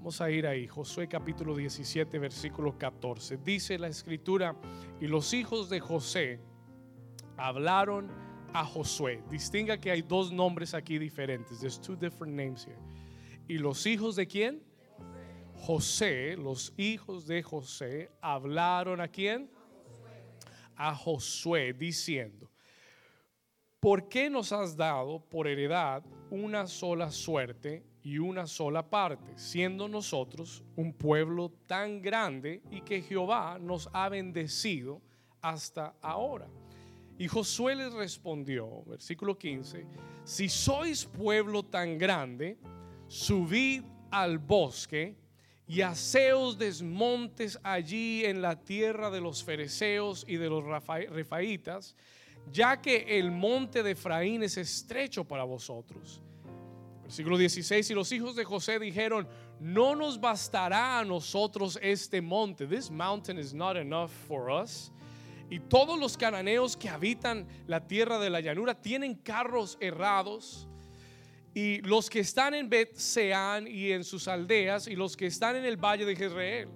Vamos a ir ahí, Josué capítulo 17, versículo 14. Dice la escritura, y los hijos de José hablaron a Josué. Distinga que hay dos nombres aquí diferentes. There's two different names here. ¿Y los hijos de quién? José, los hijos de José hablaron a quién? A Josué diciendo, ¿por qué nos has dado por heredad una sola suerte y una sola parte, siendo nosotros un pueblo tan grande y que Jehová nos ha bendecido hasta ahora? Y Josué les respondió, versículo 15, si sois pueblo tan grande, subid al bosque y haceos desmontes allí en la tierra de los fereceos y de los refaitas, ya que el monte de Efraín es estrecho para vosotros. Versículo 16, y los hijos de José dijeron, no nos bastará a nosotros este monte. This mountain is not enough for us. Y todos los cananeos que habitan la tierra de la llanura tienen carros errados. Y los que están en Bet Seán y en sus aldeas, y los que están en el valle de Jezreel.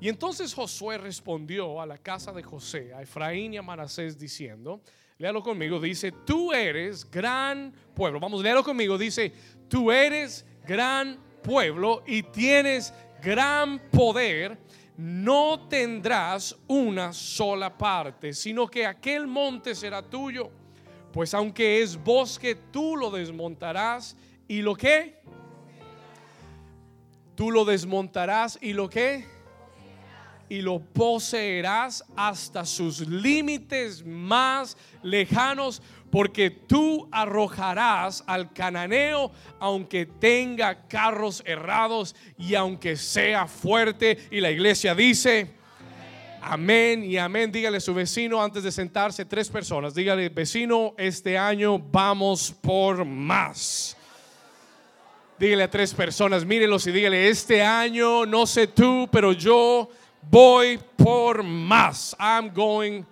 Y entonces Josué respondió a la casa de José, a Efraín y a Manasés, diciendo: Léalo conmigo, dice: Tú eres gran pueblo. Vamos, léalo conmigo, dice: Tú eres gran pueblo y tienes gran poder no tendrás una sola parte, sino que aquel monte será tuyo. Pues aunque es bosque, tú lo desmontarás y lo que? Tú lo desmontarás y lo que? Y lo poseerás hasta sus límites más lejanos porque tú arrojarás al cananeo aunque tenga carros errados y aunque sea fuerte. Y la iglesia dice, amén y amén. Dígale a su vecino antes de sentarse, tres personas, dígale, vecino, este año vamos por más. Dígale a tres personas, mírenlos y dígale, este año, no sé tú, pero yo voy por más. I'm going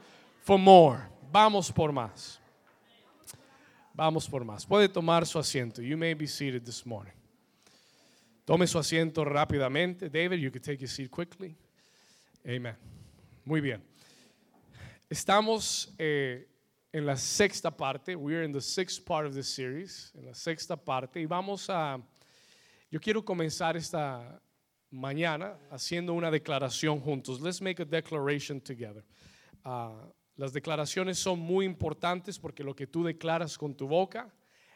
for more. Vamos por más. Vamos por más. Puede tomar su asiento. You may be seated this morning. Tome su asiento rápidamente. David, you can take your seat quickly. Amen. Muy bien. Estamos eh, en la sexta parte. We're in the sixth part of this series. En la sexta parte. Y vamos a. Yo quiero comenzar esta mañana haciendo una declaración juntos. Let's make a declaration together. Uh, las declaraciones son muy importantes porque lo que tú declaras con tu boca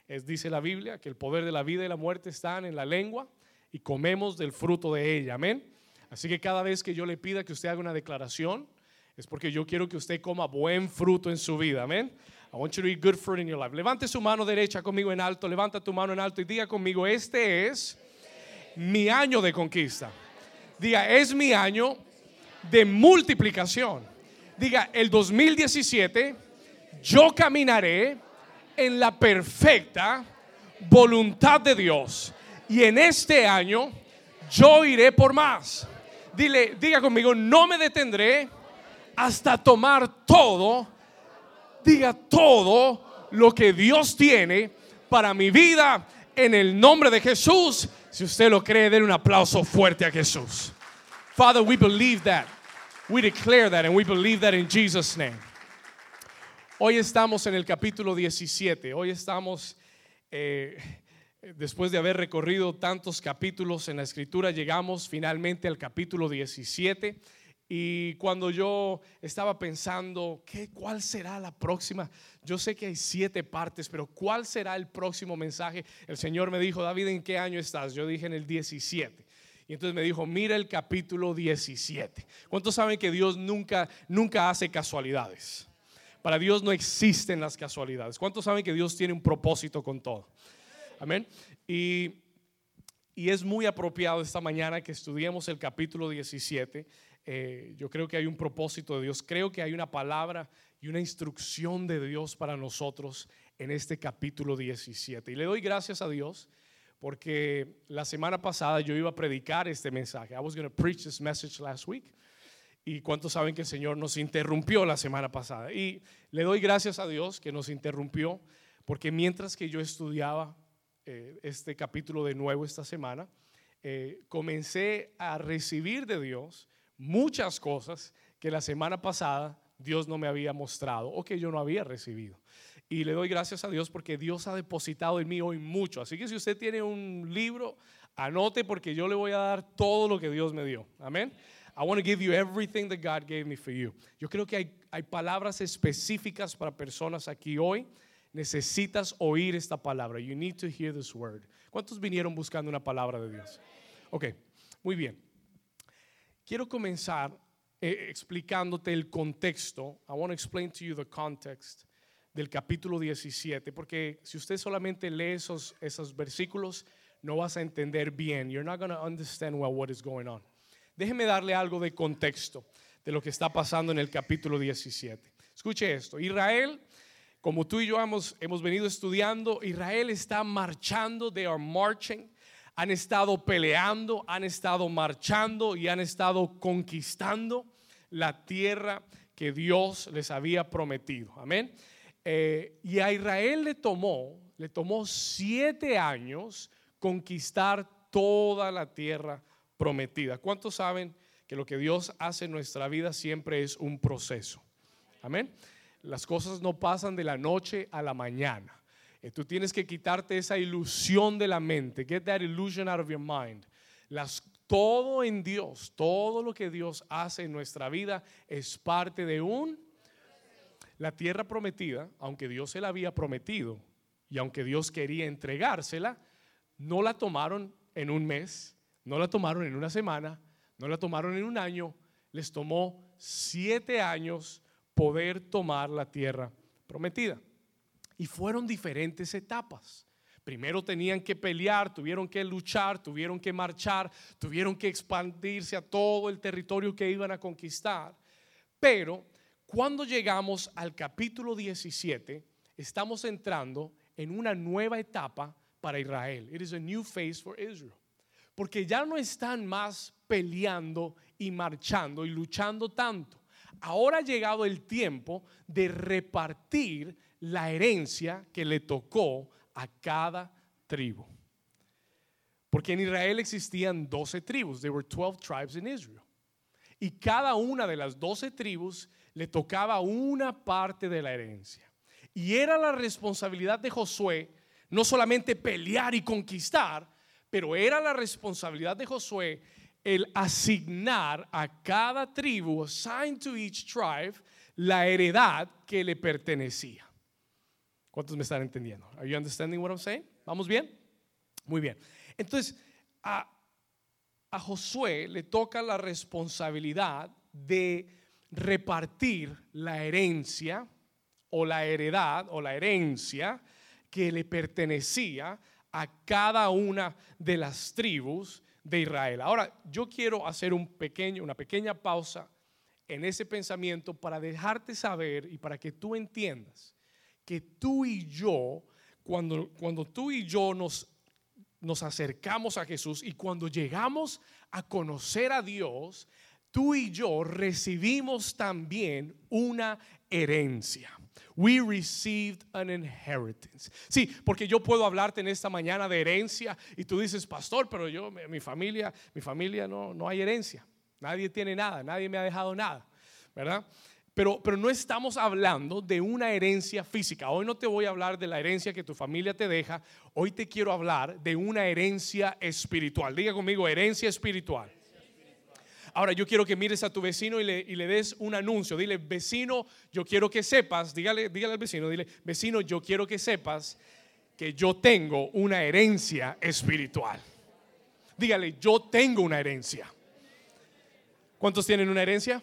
es, dice la Biblia, que el poder de la vida y la muerte están en la lengua y comemos del fruto de ella. Amén. Así que cada vez que yo le pida que usted haga una declaración, es porque yo quiero que usted coma buen fruto en su vida. Amén. I want you to eat good fruit in your life. Levante su mano derecha conmigo en alto, levanta tu mano en alto y diga conmigo, este es mi año de conquista. Diga, es mi año de multiplicación. Diga, el 2017 yo caminaré en la perfecta voluntad de Dios. Y en este año yo iré por más. Dile, diga conmigo, no me detendré hasta tomar todo, diga todo lo que Dios tiene para mi vida en el nombre de Jesús. Si usted lo cree, den un aplauso fuerte a Jesús. Father, we believe that. We declare that and we believe that in Jesus' name. Hoy estamos en el capítulo 17. Hoy estamos, eh, después de haber recorrido tantos capítulos en la escritura, llegamos finalmente al capítulo 17. Y cuando yo estaba pensando, ¿qué, ¿cuál será la próxima? Yo sé que hay siete partes, pero ¿cuál será el próximo mensaje? El Señor me dijo, David, ¿en qué año estás? Yo dije en el 17. Y entonces me dijo, mira el capítulo 17. ¿Cuántos saben que Dios nunca, nunca hace casualidades? Para Dios no existen las casualidades. ¿Cuántos saben que Dios tiene un propósito con todo? Amén. Y, y es muy apropiado esta mañana que estudiemos el capítulo 17. Eh, yo creo que hay un propósito de Dios. Creo que hay una palabra y una instrucción de Dios para nosotros en este capítulo 17. Y le doy gracias a Dios porque la semana pasada yo iba a predicar este mensaje. I was going to preach this message last week. Y cuántos saben que el Señor nos interrumpió la semana pasada. Y le doy gracias a Dios que nos interrumpió, porque mientras que yo estudiaba eh, este capítulo de nuevo esta semana, eh, comencé a recibir de Dios muchas cosas que la semana pasada Dios no me había mostrado o que yo no había recibido. Y le doy gracias a Dios porque Dios ha depositado en mí hoy mucho. Así que si usted tiene un libro, anote porque yo le voy a dar todo lo que Dios me dio. Amén. I want to give you everything that God gave me for you. Yo creo que hay, hay palabras específicas para personas aquí hoy. Necesitas oír esta palabra. You need to hear this word. ¿Cuántos vinieron buscando una palabra de Dios? Ok, muy bien. Quiero comenzar eh, explicándote el contexto. I want to explain to you the context del capítulo 17, porque si usted solamente lee esos, esos versículos, no vas a entender bien. You're not going to understand well what is going on. Déjeme darle algo de contexto de lo que está pasando en el capítulo 17. Escuche esto. Israel, como tú y yo hemos, hemos venido estudiando, Israel está marchando, they are marching. Han estado peleando, han estado marchando y han estado conquistando la tierra que Dios les había prometido. Amén. Eh, y a Israel le tomó, le tomó siete años conquistar toda la tierra prometida. ¿Cuántos saben que lo que Dios hace en nuestra vida siempre es un proceso? Amén. Las cosas no pasan de la noche a la mañana. Eh, tú tienes que quitarte esa ilusión de la mente. Get that illusion out of your mind. Las, todo en Dios, todo lo que Dios hace en nuestra vida es parte de un la tierra prometida, aunque Dios se la había prometido y aunque Dios quería entregársela, no la tomaron en un mes, no la tomaron en una semana, no la tomaron en un año, les tomó siete años poder tomar la tierra prometida. Y fueron diferentes etapas. Primero tenían que pelear, tuvieron que luchar, tuvieron que marchar, tuvieron que expandirse a todo el territorio que iban a conquistar. Pero cuando llegamos al capítulo 17, estamos entrando en una nueva etapa para Israel. It is a new phase for Israel. Porque ya no están más peleando y marchando y luchando tanto. Ahora ha llegado el tiempo de repartir la herencia que le tocó a cada tribu. Porque en Israel existían 12 tribus. There were 12 tribes in Israel. Y cada una de las 12 tribus le tocaba una parte de la herencia. Y era la responsabilidad de Josué no solamente pelear y conquistar, pero era la responsabilidad de Josué el asignar a cada tribu, assign to each tribe, la heredad que le pertenecía. ¿Cuántos me están entendiendo? Are you understanding what I'm saying? ¿Vamos bien? Muy bien. Entonces, a, a Josué le toca la responsabilidad de repartir la herencia o la heredad o la herencia que le pertenecía a cada una de las tribus de Israel. Ahora, yo quiero hacer un pequeño, una pequeña pausa en ese pensamiento para dejarte saber y para que tú entiendas que tú y yo, cuando, cuando tú y yo nos, nos acercamos a Jesús y cuando llegamos a conocer a Dios, tú y yo recibimos también una herencia. We received an inheritance. Sí, porque yo puedo hablarte en esta mañana de herencia y tú dices, pastor, pero yo, mi familia, mi familia no, no hay herencia. Nadie tiene nada, nadie me ha dejado nada, ¿verdad? Pero, pero no estamos hablando de una herencia física. Hoy no te voy a hablar de la herencia que tu familia te deja. Hoy te quiero hablar de una herencia espiritual. Diga conmigo, herencia espiritual. Ahora yo quiero que mires a tu vecino y le, des un anuncio. Dile, vecino, yo quiero que sepas, dígale, dígale al vecino, dile, vecino, yo quiero que sepas que yo tengo una herencia espiritual. Dígale, yo tengo una herencia. ¿Cuántos tienen una herencia?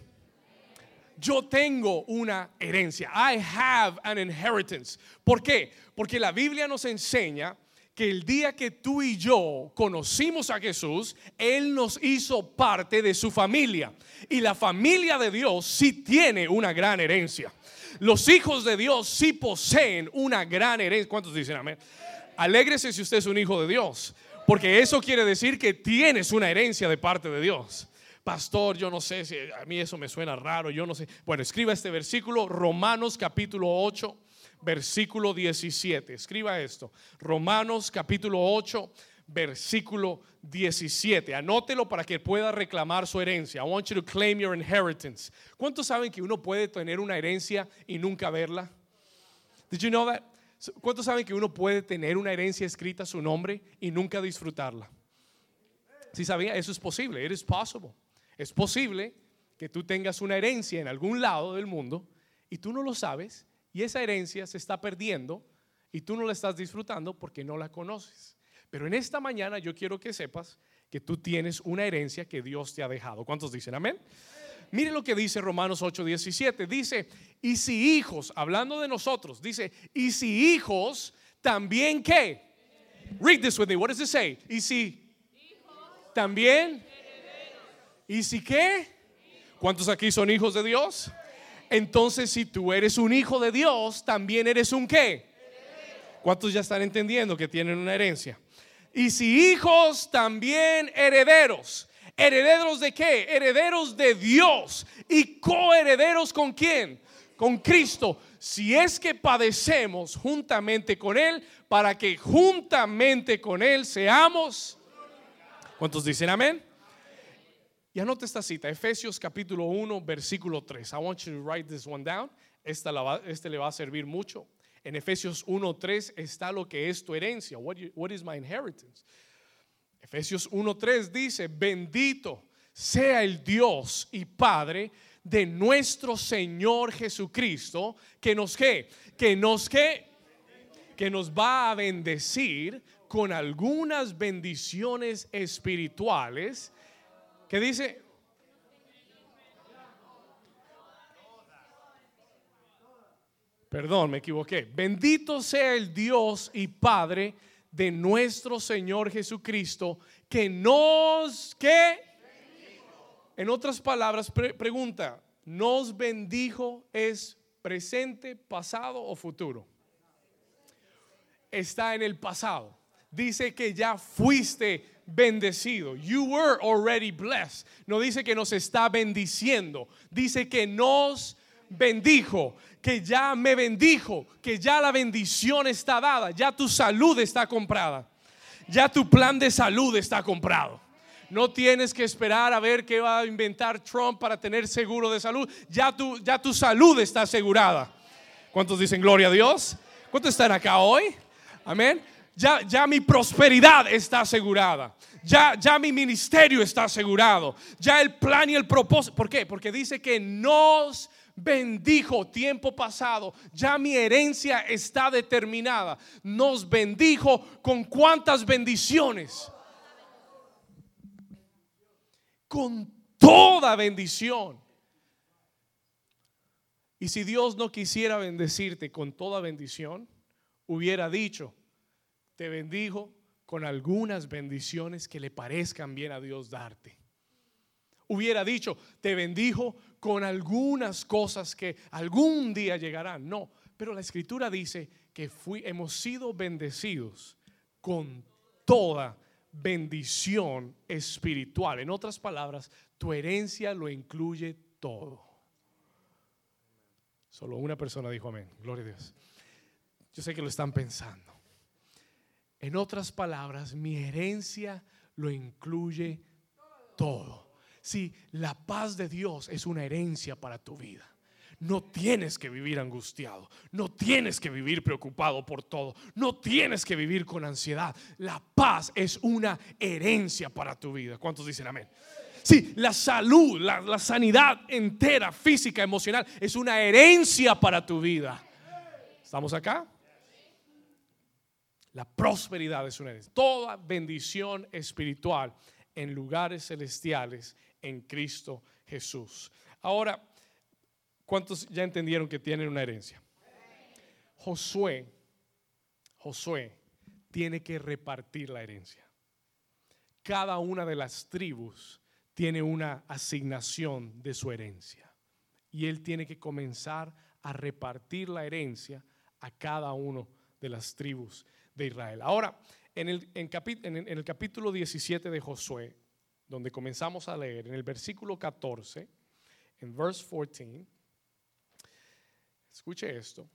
Yo tengo una herencia. I have an inheritance. ¿Por qué? Porque la Biblia nos enseña que el día que tú y yo conocimos a Jesús, Él nos hizo parte de su familia. Y la familia de Dios sí tiene una gran herencia. Los hijos de Dios sí poseen una gran herencia. ¿Cuántos dicen amén? Alégrese si usted es un hijo de Dios, porque eso quiere decir que tienes una herencia de parte de Dios. Pastor, yo no sé si a mí eso me suena raro, yo no sé. Bueno, escriba este versículo, Romanos capítulo 8 versículo 17. Escriba esto. Romanos capítulo 8, versículo 17. Anótelo para que pueda reclamar su herencia. I want you to claim your inheritance. ¿Cuántos saben que uno puede tener una herencia y nunca verla? Did you know that? ¿Cuántos saben que uno puede tener una herencia escrita a su nombre y nunca disfrutarla? Si sabía, eso es posible. It is possible. Es posible que tú tengas una herencia en algún lado del mundo y tú no lo sabes y esa herencia se está perdiendo y tú no la estás disfrutando porque no la conoces. Pero en esta mañana yo quiero que sepas que tú tienes una herencia que Dios te ha dejado. ¿Cuántos dicen amén? Mire lo que dice Romanos 8:17. Dice, y si hijos, hablando de nosotros, dice, y si hijos, también qué? Read this with me. What does it say? Y si también. ¿Y si qué? ¿Cuántos aquí son hijos de Dios? Entonces, si tú eres un hijo de Dios, también eres un qué? ¿Cuántos ya están entendiendo que tienen una herencia? Y si hijos, también herederos. ¿Herederos de qué? Herederos de Dios. ¿Y coherederos con quién? Con Cristo. Si es que padecemos juntamente con Él, para que juntamente con Él seamos. ¿Cuántos dicen amén? Y anote esta cita, Efesios capítulo 1, versículo 3. I want you to write this one down. Esta este le va a servir mucho. En Efesios 1.3 está lo que es tu herencia. What, what is my inheritance? Efesios 1.3 dice, bendito sea el Dios y Padre de nuestro Señor Jesucristo, que nos que, que nos que, que nos va a bendecir con algunas bendiciones espirituales. Que dice, Perdón, me equivoqué. Bendito sea el Dios y Padre de nuestro Señor Jesucristo, que nos, que, en otras palabras, pregunta, ¿nos bendijo es presente, pasado o futuro? Está en el pasado. Dice que ya fuiste bendecido. You were already blessed. No dice que nos está bendiciendo. Dice que nos bendijo, que ya me bendijo, que ya la bendición está dada, ya tu salud está comprada, ya tu plan de salud está comprado. No tienes que esperar a ver qué va a inventar Trump para tener seguro de salud. Ya tu, ya tu salud está asegurada. ¿Cuántos dicen gloria a Dios? ¿Cuántos están acá hoy? Amén. Ya, ya mi prosperidad está asegurada. Ya, ya mi ministerio está asegurado. Ya el plan y el propósito. ¿Por qué? Porque dice que nos bendijo tiempo pasado, ya mi herencia está determinada. Nos bendijo con cuántas bendiciones. Con toda bendición. Y si Dios no quisiera bendecirte con toda bendición, hubiera dicho, te bendijo con algunas bendiciones que le parezcan bien a Dios darte hubiera dicho, te bendijo con algunas cosas que algún día llegarán. No, pero la escritura dice que fui, hemos sido bendecidos con toda bendición espiritual. En otras palabras, tu herencia lo incluye todo. Solo una persona dijo amén. Gloria a Dios. Yo sé que lo están pensando. En otras palabras, mi herencia lo incluye todo. Si la paz de Dios es una herencia para tu vida. No tienes que vivir angustiado, no tienes que vivir preocupado por todo, no tienes que vivir con ansiedad. La paz es una herencia para tu vida. ¿Cuántos dicen amén? Sí, la salud, la, la sanidad entera, física, emocional, es una herencia para tu vida. ¿Estamos acá? La prosperidad es una herencia. Toda bendición espiritual en lugares celestiales en Cristo Jesús. Ahora, ¿cuántos ya entendieron que tienen una herencia? Josué, Josué tiene que repartir la herencia. Cada una de las tribus tiene una asignación de su herencia. Y él tiene que comenzar a repartir la herencia a cada uno de las tribus de Israel. Ahora, en el, en el capítulo 17 de Josué, donde comenzamos a leer, en el versículo 14, en verse 14, escuche esto.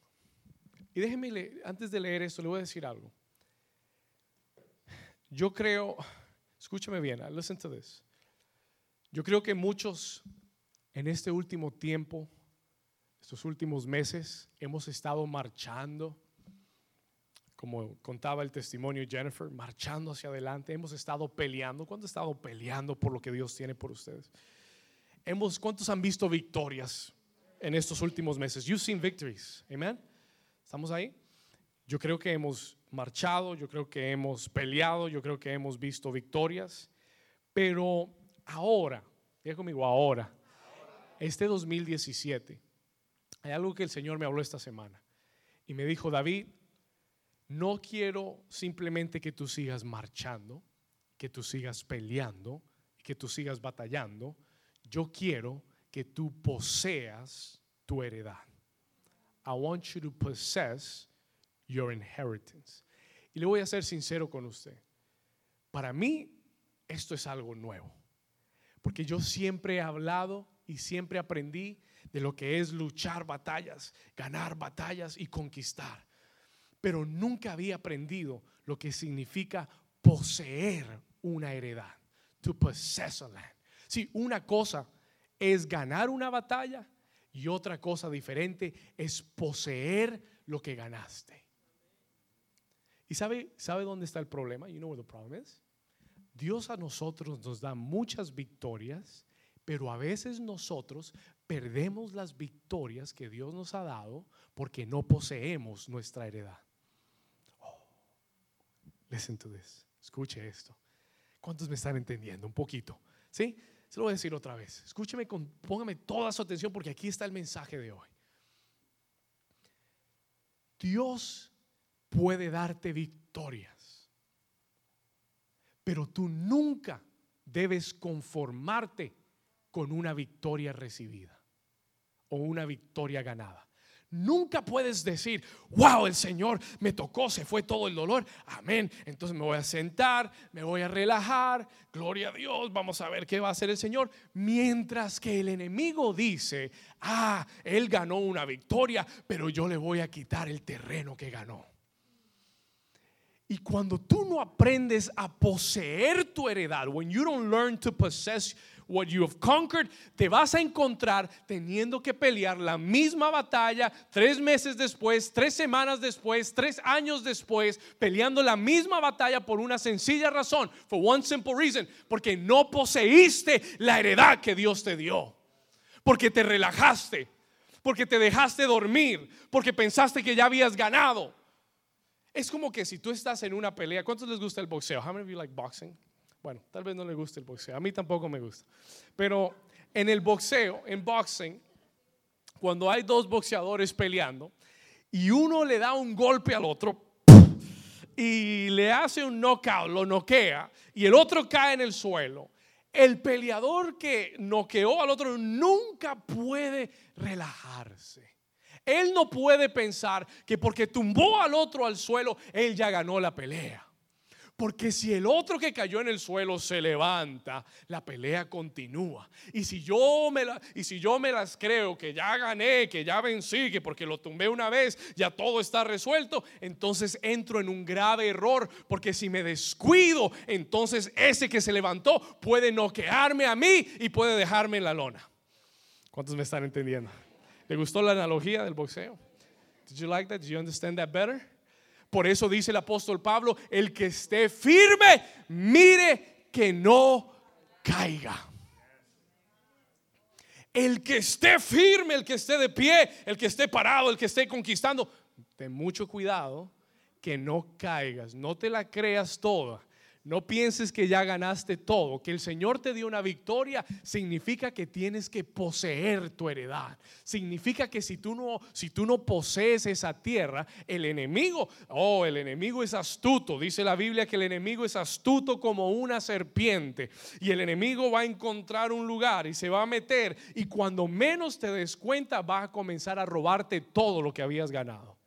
Y déjeme, leer, antes de leer esto, le voy a decir algo. Yo creo, escúchame bien, listen to this. Yo creo que muchos en este último tiempo, estos últimos meses, hemos estado marchando, como contaba el testimonio Jennifer, marchando hacia adelante, hemos estado peleando. ¿Cuántos han estado peleando por lo que Dios tiene por ustedes? Hemos, ¿Cuántos han visto victorias en estos últimos meses? You've seen victories, amen. ¿Estamos ahí? Yo creo que hemos marchado, yo creo que hemos peleado, yo creo que hemos visto victorias, pero ahora, diga conmigo, ahora, este 2017, hay algo que el Señor me habló esta semana y me dijo, David, no quiero simplemente que tú sigas marchando, que tú sigas peleando, que tú sigas batallando, yo quiero que tú poseas tu heredad. I want you to possess your inheritance. Y le voy a ser sincero con usted. Para mí, esto es algo nuevo. Porque yo siempre he hablado y siempre aprendí de lo que es luchar batallas, ganar batallas y conquistar. Pero nunca había aprendido lo que significa poseer una heredad. To possess a land. Sí, una cosa es ganar una batalla y otra cosa diferente es poseer lo que ganaste. ¿Y sabe, sabe dónde está el problema? You know where the problem is? Dios a nosotros nos da muchas victorias, pero a veces nosotros perdemos las victorias que Dios nos ha dado porque no poseemos nuestra heredad. Escuche esto. ¿Cuántos me están entendiendo? Un poquito. ¿Sí? Se lo voy a decir otra vez. Escúcheme, con, póngame toda su atención porque aquí está el mensaje de hoy. Dios puede darte victorias. Pero tú nunca debes conformarte con una victoria recibida o una victoria ganada. Nunca puedes decir, wow, el Señor me tocó, se fue todo el dolor. Amén. Entonces me voy a sentar, me voy a relajar. Gloria a Dios, vamos a ver qué va a hacer el Señor. Mientras que el enemigo dice, ah, él ganó una victoria, pero yo le voy a quitar el terreno que ganó. Y cuando tú no aprendes a poseer tu heredad, when you don't learn to possess what you have conquered, te vas a encontrar teniendo que pelear la misma batalla tres meses después, tres semanas después, tres años después, peleando la misma batalla por una sencilla razón, for one simple reason, porque no poseíste la heredad que Dios te dio, porque te relajaste, porque te dejaste dormir, porque pensaste que ya habías ganado. Es como que si tú estás en una pelea, ¿cuántos les gusta el boxeo? How many of you like boxing? Bueno, tal vez no les guste el boxeo, a mí tampoco me gusta. Pero en el boxeo, en boxing, cuando hay dos boxeadores peleando y uno le da un golpe al otro y le hace un knockout, lo noquea y el otro cae en el suelo, el peleador que noqueó al otro nunca puede relajarse. Él no puede pensar que porque tumbó al otro al suelo, él ya ganó la pelea. Porque si el otro que cayó en el suelo se levanta, la pelea continúa. Y si yo me, las creo que ya gané, que ya vencí, que porque lo tumbé una vez ya todo está resuelto, entonces entro en un grave error. Porque si me descuido, entonces ese que se levantó puede noquearme a mí y puede dejarme en la lona. ¿Cuántos me están entendiendo? ¿Le gustó la analogía del boxeo? Did you like that? Did you understand that better? Por eso dice el apóstol Pablo, el que esté firme, mire que no caiga. El que esté firme, el que esté de pie, el que esté parado, el que esté conquistando, ten mucho cuidado que no caigas, no te la creas toda no pienses que ya ganaste todo, que el Señor te dio una victoria significa que tienes que poseer tu heredad. Significa que si tú no si tú no posees esa tierra, el enemigo, oh, el enemigo es astuto. Dice la Biblia que el enemigo es astuto como una serpiente y el enemigo va a encontrar un lugar y se va a meter y cuando menos te des cuenta va a comenzar a robarte todo lo que habías ganado.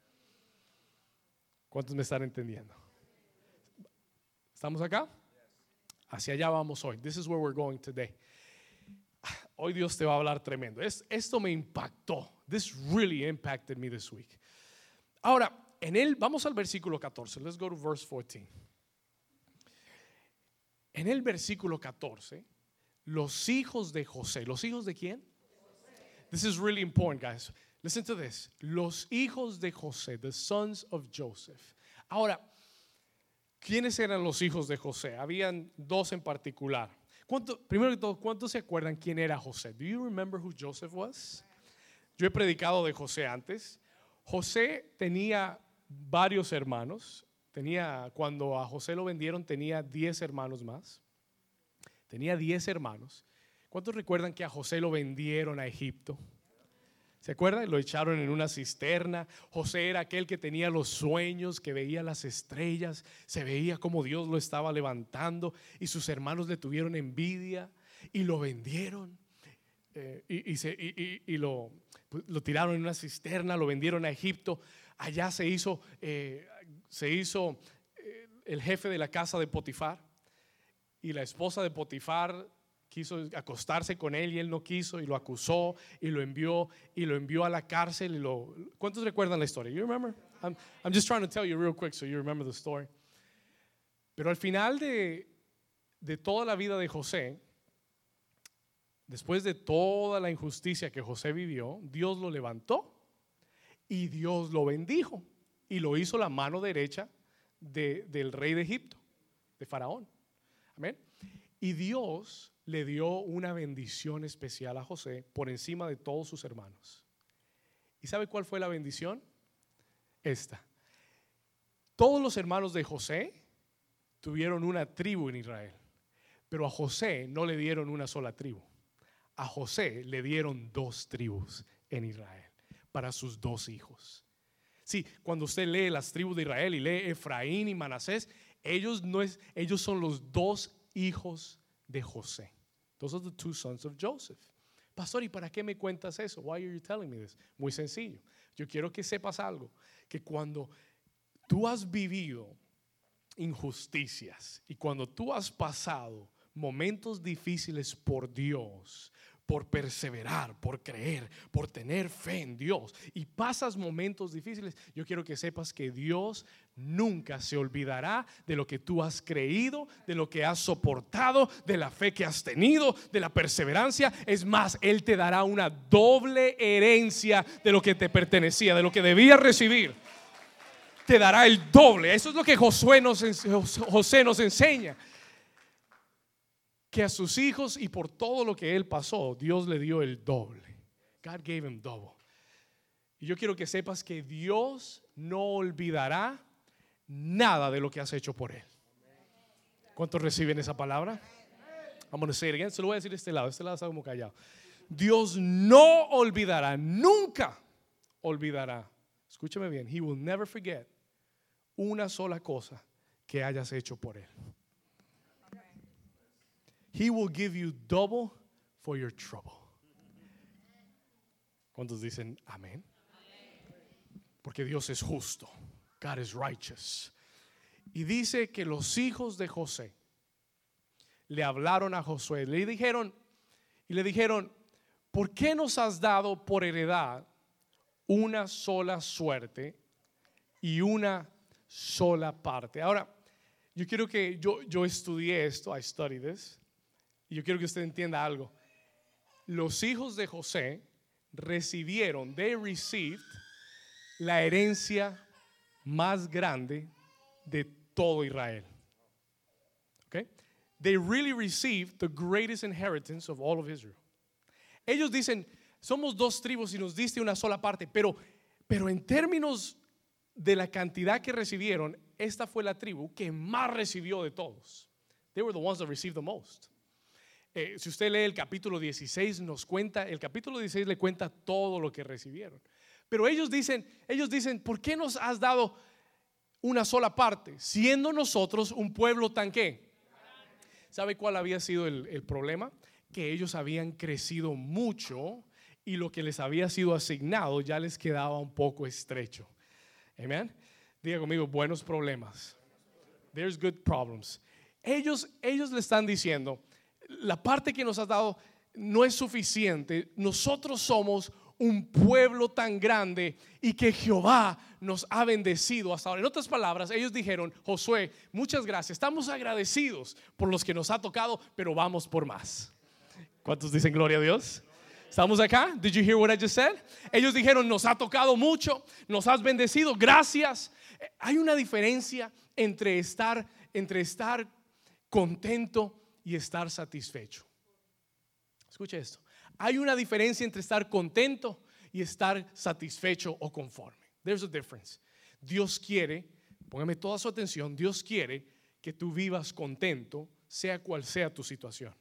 ¿Cuántos me están entendiendo? ¿Estamos acá? Hacia allá vamos hoy. This is where we're going today. Hoy Dios te va a hablar tremendo. esto me impactó. This really impacted me this week. Ahora, en él, vamos al versículo 14. Let's go to verse 14. En el versículo 14, los hijos de José, ¿los hijos de quién? This is really important, guys. Listen to this. Los hijos de José, the sons of Joseph. Ahora, ¿quiénes eran los hijos de José? Habían dos en particular. ¿Cuánto, primero que todo, ¿cuántos se acuerdan quién era José? Do you remember who Joseph was? Yo he predicado de José antes. José tenía varios hermanos. Tenía, cuando a José lo vendieron, tenía 10 hermanos más. Tenía 10 hermanos. ¿Cuántos recuerdan que a José lo vendieron a Egipto? ¿Se acuerdan? Lo echaron en una cisterna. José era aquel que tenía los sueños, que veía las estrellas, se veía como Dios lo estaba levantando y sus hermanos le tuvieron envidia y lo vendieron. Eh, y, lo, pues, lo, tiraron en una cisterna, lo vendieron a Egipto. Allá se hizo, eh, se hizo eh, el jefe de la casa de Potifar y la esposa de Potifar quiso acostarse con él y él no quiso y lo acusó y lo envió y lo envió a la cárcel y lo ¿Cuántos recuerdan la historia? You remember? I'm, I'm just trying to tell you real quick so you remember the story. Pero al final de, de toda la vida de José, después de toda la injusticia que José vivió, Dios lo levantó y Dios lo bendijo y lo hizo la mano derecha de, del rey de Egipto, de Faraón. Amén. Y Dios le dio una bendición especial a José por encima de todos sus hermanos. ¿Y sabe cuál fue la bendición? Esta. Todos los hermanos de José tuvieron una tribu en Israel, pero a José no le dieron una sola tribu. A José le dieron dos tribus en Israel para sus dos hijos. Sí, cuando usted lee las tribus de Israel y lee Efraín y Manasés, ellos, no es, ellos son los dos hijos de José. Those are the two sons of Joseph. Pastor, ¿y para qué me cuentas eso? Why are you telling me this? Muy sencillo. Yo quiero que sepas algo, que cuando tú has vivido injusticias y cuando tú has pasado momentos difíciles por Dios, por perseverar, por creer, por tener fe en Dios y pasas momentos difíciles, yo quiero que sepas que Dios nunca se olvidará de lo que tú has creído, de lo que has soportado, de la fe que has tenido, de la perseverancia. Es más, Él te dará una doble herencia de lo que te pertenecía, de lo que debías recibir. Te dará el doble. Eso es lo que Josué nos, enseña que a sus hijos y por todo lo que él pasó, Dios le dio el doble. God gave him double. Y yo quiero que sepas que Dios no olvidará nada de lo que has hecho por él. ¿Cuántos reciben esa palabra? Vamos a decir again. Se lo voy a decir de este lado. Este lado está como callado. Dios no olvidará, nunca olvidará. Escúchame bien. He will never forget una sola cosa que hayas hecho por él. He will give you double for your trouble. ¿Cuántos dicen amén? Porque Dios es justo. God is righteous. Y dice que los hijos de José le hablaron a Josué, le dijeron y le dijeron, ¿por qué nos has dado por heredad una sola suerte y una sola parte? Ahora, yo quiero que yo, yo estudié esto, I studied this. Y yo quiero que usted entienda algo. Los hijos de José recibieron, they received la herencia más grande de todo Israel. Okay? They really received the greatest inheritance of all of Israel. Ellos dicen, somos dos tribus y nos diste una sola parte, pero, pero en términos de la cantidad que recibieron, esta fue la tribu que más recibió de todos. They were the ones that received the most. Eh, si usted lee el capítulo 16, nos cuenta, el capítulo 16 le cuenta todo lo que recibieron. Pero ellos dicen, ellos dicen, ¿por qué nos has dado una sola parte, siendo nosotros un pueblo tan qué? ¿Sabe cuál había sido el, el problema? Que ellos habían crecido mucho y lo que les había sido asignado ya les quedaba un poco estrecho. Amén. Diga conmigo, buenos problemas. There's good problems. Ellos, ellos le están diciendo, la parte que nos has dado no es suficiente. Nosotros somos un pueblo tan grande y que Jehová nos ha bendecido hasta ahora. En otras palabras, ellos dijeron, Josué, muchas gracias, estamos agradecidos por los que nos ha tocado, pero vamos por más. ¿Cuántos dicen gloria a Dios? ¿Estamos acá? Did you hear what I just said? Ellos dijeron, nos ha tocado mucho, nos has bendecido, gracias. Hay una diferencia entre estar, entre estar contento y estar satisfecho. Escuche esto. Hay una diferencia entre estar contento y estar satisfecho o conforme. There's a difference. Dios quiere, póngame toda su atención, Dios quiere que tú vivas contento, sea cual sea tu situación.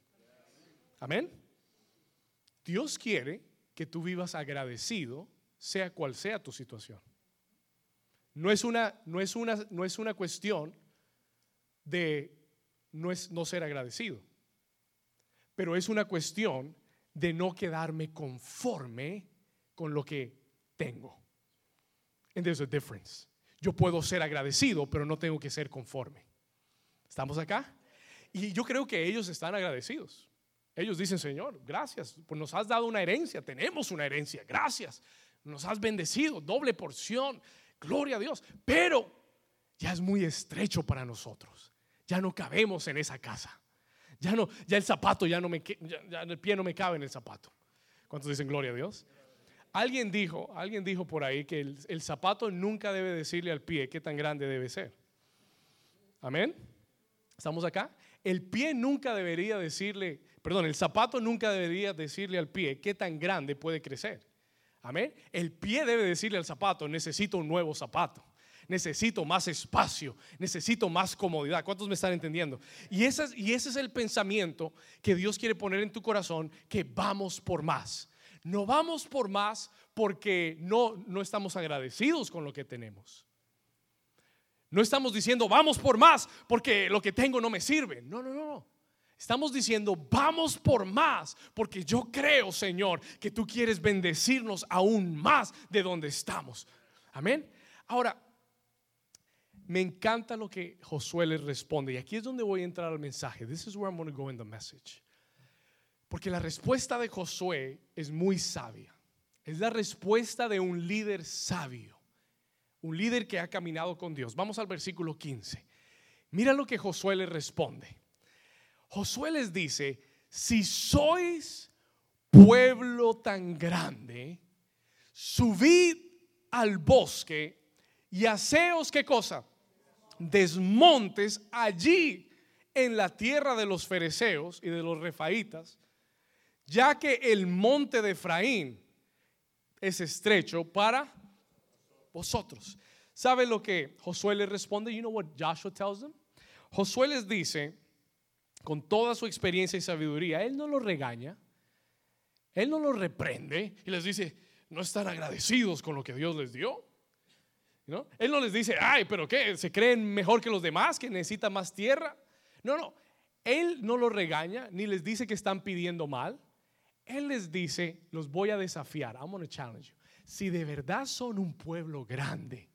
Amén. Dios quiere que tú vivas agradecido, sea cual sea tu situación. No es una, no es una, no es una cuestión de no, es, no ser agradecido, pero es una cuestión de no quedarme conforme con lo que tengo. And there's a difference. Yo puedo ser agradecido, pero no tengo que ser conforme. ¿Estamos acá? Y yo creo que ellos están agradecidos. Ellos dicen, Señor, gracias, pues nos has dado una herencia, tenemos una herencia, gracias, nos has bendecido, doble porción, gloria a Dios, pero ya es muy estrecho para nosotros, ya no cabemos en esa casa. Ya no, ya el zapato ya no me, ya, el pie no me cabe en el zapato. ¿Cuántos dicen gloria a Dios? Alguien dijo, alguien dijo por ahí que el, el zapato nunca debe decirle al pie qué tan grande debe ser. Amén. ¿Estamos acá? El pie nunca debería decirle, perdón, el zapato nunca debería decirle al pie qué tan grande puede crecer. Amén. El pie debe decirle al zapato, necesito un nuevo zapato necesito más espacio, necesito más comodidad. ¿Cuántos me están entendiendo? Y ese, es, el pensamiento que Dios quiere poner en tu corazón, que vamos por más. No vamos por más porque no, no estamos agradecidos con lo que tenemos. No estamos diciendo, vamos por más porque lo que tengo no me sirve. No, no, no. Estamos diciendo, vamos por más, porque yo creo, Señor, que tú quieres bendecirnos aún más de donde estamos. Amén. Ahora, me encanta lo que Josué les responde. Y aquí es donde voy a entrar al mensaje. This is where I'm going to go in the message. Porque la respuesta de Josué es muy sabia. Es la respuesta de un líder sabio. Un líder que ha caminado con Dios. Vamos al versículo 15. Mira lo que Josué les responde. Josué les dice, si sois pueblo tan grande, subid al bosque y haceos qué cosa? Desmontes allí en la tierra de los fereceos y de los refaítas, ya que el monte de Efraín es estrecho para vosotros. ¿Sabe lo que Josué les responde? You know what Joshua tells them? Josué les dice, con toda su experiencia y sabiduría, él no los regaña, él no los reprende y les dice, no están agradecidos con lo que Dios les dio. Él no les dice, ay, pero ¿qué? ¿Se creen mejor que los demás, que necesitan más tierra? No, no. Él no los regaña ni les dice que están pidiendo mal. Él les dice, los voy a desafiar. I'm going to challenge you. Si de verdad son un pueblo grande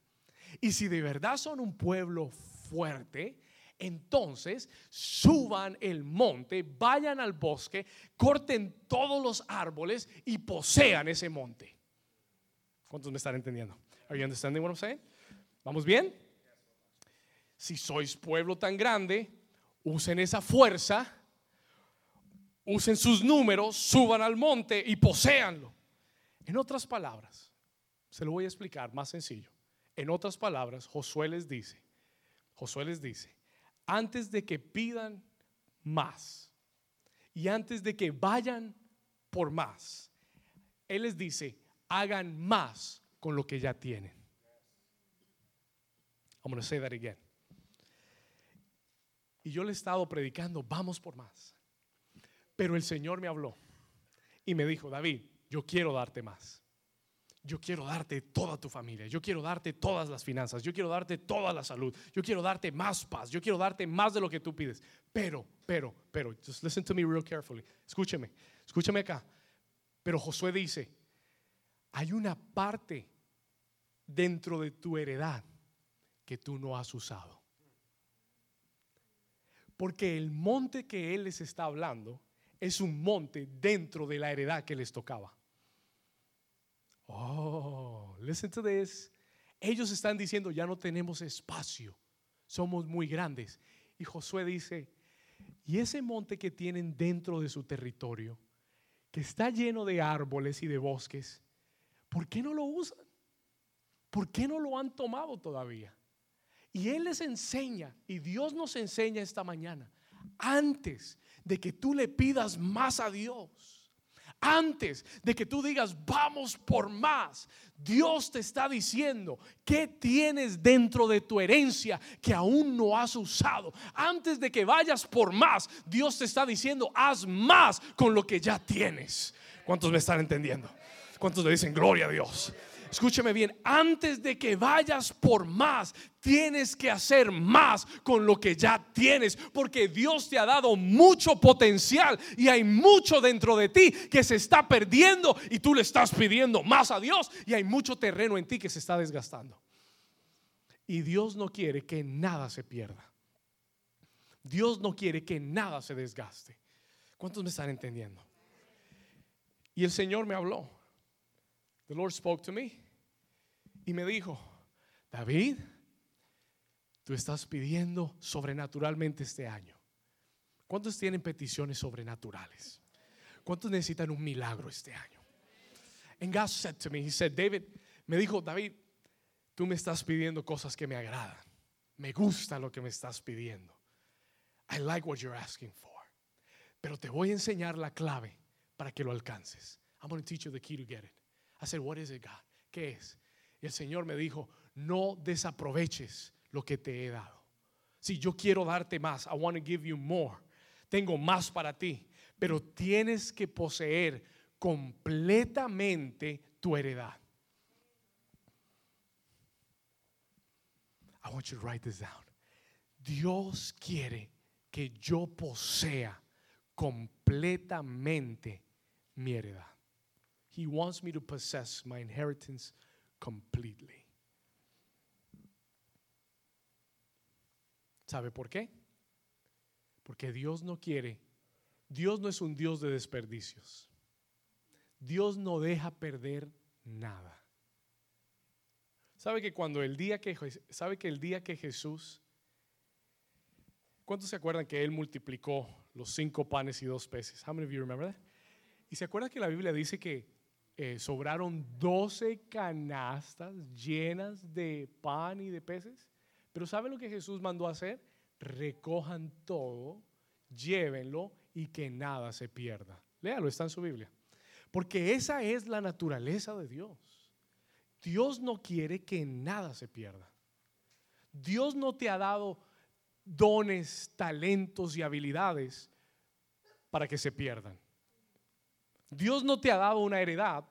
y si de verdad son un pueblo fuerte, entonces suban el monte, vayan al bosque, corten todos los árboles y posean ese monte. ¿Cuántos me están entendiendo? Are you understanding what I'm saying? ¿Vamos bien? Si sois pueblo tan grande, usen esa fuerza, usen sus números, suban al monte y poseanlo. En otras palabras, se lo voy a explicar más sencillo. En otras palabras, Josué les dice, Josué les dice, antes de que pidan más y antes de que vayan por más, Él les dice, hagan más con lo que ya tienen. I'm going to say that again. Y yo le he estado predicando, vamos por más. Pero el Señor me habló y me dijo, David, yo quiero darte más. Yo quiero darte toda tu familia. Yo quiero darte todas las finanzas. Yo quiero darte toda la salud. Yo quiero darte más paz. Yo quiero darte más de lo que tú pides. Pero, pero, pero, just listen to me real carefully. Escúcheme, escúcheme acá. Pero Josué dice, hay una parte dentro de tu heredad que tú no has usado. Porque el monte que Él les está hablando es un monte dentro de la heredad que les tocaba. Oh, listen to this. Ellos están diciendo, ya no tenemos espacio, somos muy grandes. Y Josué dice, y ese monte que tienen dentro de su territorio, que está lleno de árboles y de bosques, ¿por qué no lo usan? ¿Por qué no lo han tomado todavía? Y Él les enseña, y Dios nos enseña esta mañana, antes de que tú le pidas más a Dios, antes de que tú digas, vamos por más, Dios te está diciendo, ¿qué tienes dentro de tu herencia que aún no has usado? Antes de que vayas por más, Dios te está diciendo, haz más con lo que ya tienes. ¿Cuántos me están entendiendo? ¿Cuántos le dicen gloria a Dios? Escúcheme bien, antes de que vayas por más, tienes que hacer más con lo que ya tienes, porque Dios te ha dado mucho potencial y hay mucho dentro de ti que se está perdiendo y tú le estás pidiendo más a Dios y hay mucho terreno en ti que se está desgastando. Y Dios no quiere que nada se pierda. Dios no quiere que nada se desgaste. ¿Cuántos me están entendiendo? Y el Señor me habló. The Lord spoke to me y me dijo, David, tú estás pidiendo sobrenaturalmente este año. ¿Cuántos tienen peticiones sobrenaturales? ¿Cuántos necesitan un milagro este año? And God said to me, He said, David, me dijo, David, tú me estás pidiendo cosas que me agradan. Me gusta lo que me estás pidiendo. I like what you're asking for. Pero te voy a enseñar la clave para que lo alcances. I'm going to teach you the key to get it. I said, what is it, God? ¿Qué es? Y el Señor me dijo, no desaproveches lo que te he dado. Si yo quiero darte más, I want to give you more. Tengo más para ti, pero tienes que poseer completamente tu heredad. I want you to write this down. Dios quiere que yo posea completamente mi heredad. He wants me to possess my inheritance completely. ¿Sabe por qué? Porque Dios no quiere, Dios no es un Dios de desperdicios. Dios no deja perder nada. ¿Sabe que cuando el día que sabe que el día que Jesús ¿Cuántos se acuerdan que él multiplicó los cinco panes y dos peces? How many of you remember that? Y se acuerdan que la Biblia dice que eh, sobraron 12 canastas llenas de pan y de peces. Pero ¿sabe lo que Jesús mandó hacer? Recojan todo, llévenlo y que nada se pierda. Léalo, está en su Biblia. Porque esa es la naturaleza de Dios. Dios no quiere que nada se pierda. Dios no te ha dado dones, talentos y habilidades para que se pierdan. Dios no te ha dado una heredad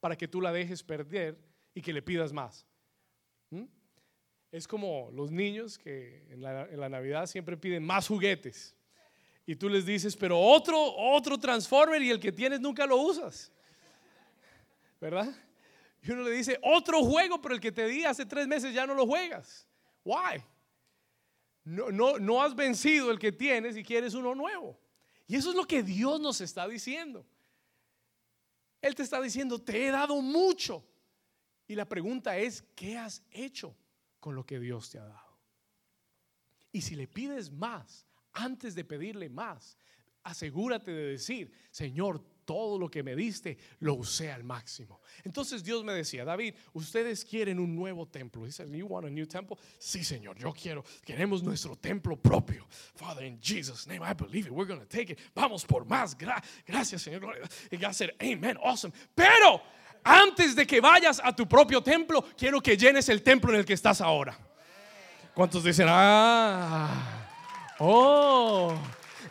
para que tú la dejes perder y que le pidas más. ¿Mm? Es como los niños que en la, Navidad siempre piden más juguetes. Y tú les dices, pero otro, otro Transformer y el que tienes nunca lo usas. ¿Verdad? Y uno le dice, otro juego, pero el que te di hace tres meses ya no lo juegas. Why? No, no, no has vencido el que tienes y quieres uno nuevo. Y eso es lo que Dios nos está diciendo. Él te está diciendo, te he dado mucho. Y la pregunta es, ¿qué has hecho con lo que Dios te ha dado? Y si le pides más, antes de pedirle más, asegúrate de decir, Señor, todo lo que me diste lo usé al máximo. Entonces Dios me decía, David, ustedes quieren un nuevo templo. Dice, you want a new temple? Sí, Señor, yo quiero. Queremos nuestro templo propio. Father, in Jesus' name, I believe it. We're going to take it. Vamos por más. gracias, Señor. Y God said, Amen, awesome. Pero antes de que vayas a tu propio templo, quiero que llenes el templo en el que estás ahora. ¿Cuántos dicen, ah, oh?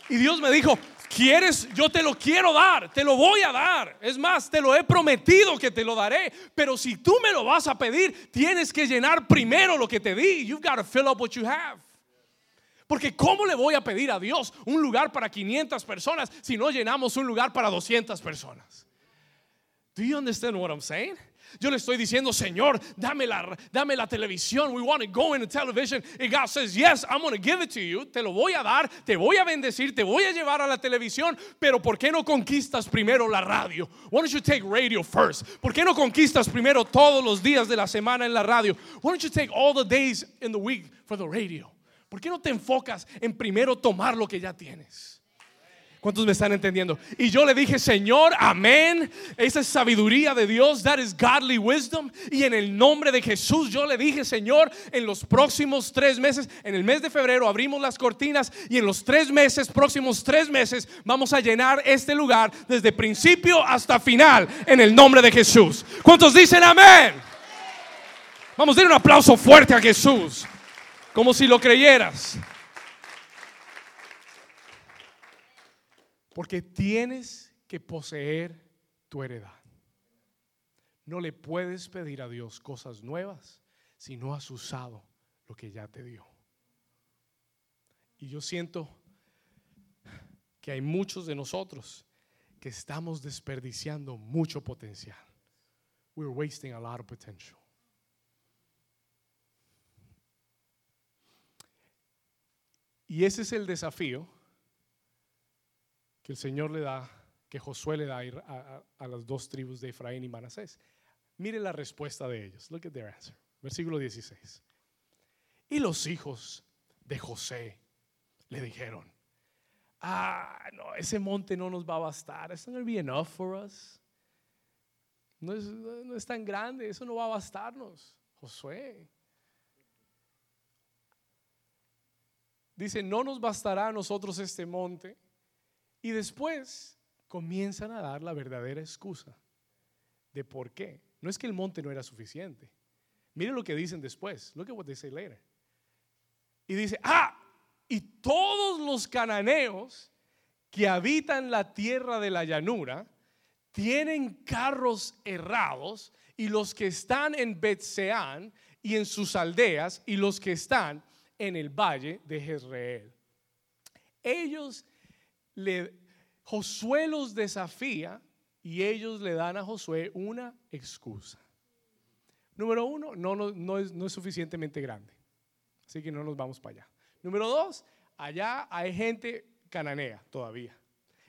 Y Dios me dijo, ¿Quieres? Yo te lo quiero dar, te lo voy a dar. Es más, te lo he prometido que te lo daré. Pero si tú me lo vas a pedir, tienes que llenar primero lo que te di. You've got to fill up what you have. Porque ¿cómo le voy a pedir a Dios un lugar para 500 personas si no llenamos un lugar para 200 personas? Do you understand what I'm saying? Yo le estoy diciendo, Señor, dame la, dame la televisión. We want to go into television. And God says, Yes, I'm going to give it to you. Te lo voy a dar, te voy a bendecir, te voy a llevar a la televisión. Pero ¿por qué no conquistas primero la radio? Why don't you take radio first? ¿Por qué no conquistas primero todos los días de la semana en la radio? Why don't you take all the days in the week for the radio? ¿Por qué no te enfocas en primero tomar lo que ya tienes? ¿Cuántos me están entendiendo? Y yo le dije, Señor, amén. Esa es sabiduría de Dios. That is godly wisdom. Y en el nombre de Jesús, yo le dije, Señor, en los próximos tres meses, en el mes de febrero abrimos las cortinas y en los tres meses, próximos tres meses, vamos a llenar este lugar desde principio hasta final en el nombre de Jesús. ¿Cuántos dicen amén? Vamos a dar un aplauso fuerte a Jesús, como si lo creyeras. Porque tienes que poseer tu heredad. No le puedes pedir a Dios cosas nuevas si no has usado lo que ya te dio. Y yo siento que hay muchos de nosotros que estamos desperdiciando mucho potencial. We're wasting a lot of potential. Y ese es el desafío que el Señor le da, que Josué le da a, las dos tribus de Efraín y Manasés. Mire la respuesta de ellos. Look at their answer. Versículo 16. Y los hijos de José le dijeron, ah, no, ese monte no nos va a bastar. It's be enough for us. No es, no es tan grande, eso no va a bastarnos. Josué. Dice, no nos bastará a nosotros este monte y después comienzan a dar la verdadera excusa de por qué. No es que el monte no era suficiente. Mire lo que dicen después. Look at what they say later. Y dice, ah, y todos los cananeos que habitan la tierra de la llanura tienen carros errados y los que están en Betseán y en sus aldeas y los que están en el valle de Jezreel. Ellos Josué los desafía y ellos le dan a Josué una excusa. Número uno, no, es, suficientemente grande. Así que no nos vamos para allá. Número dos, allá hay gente cananea todavía.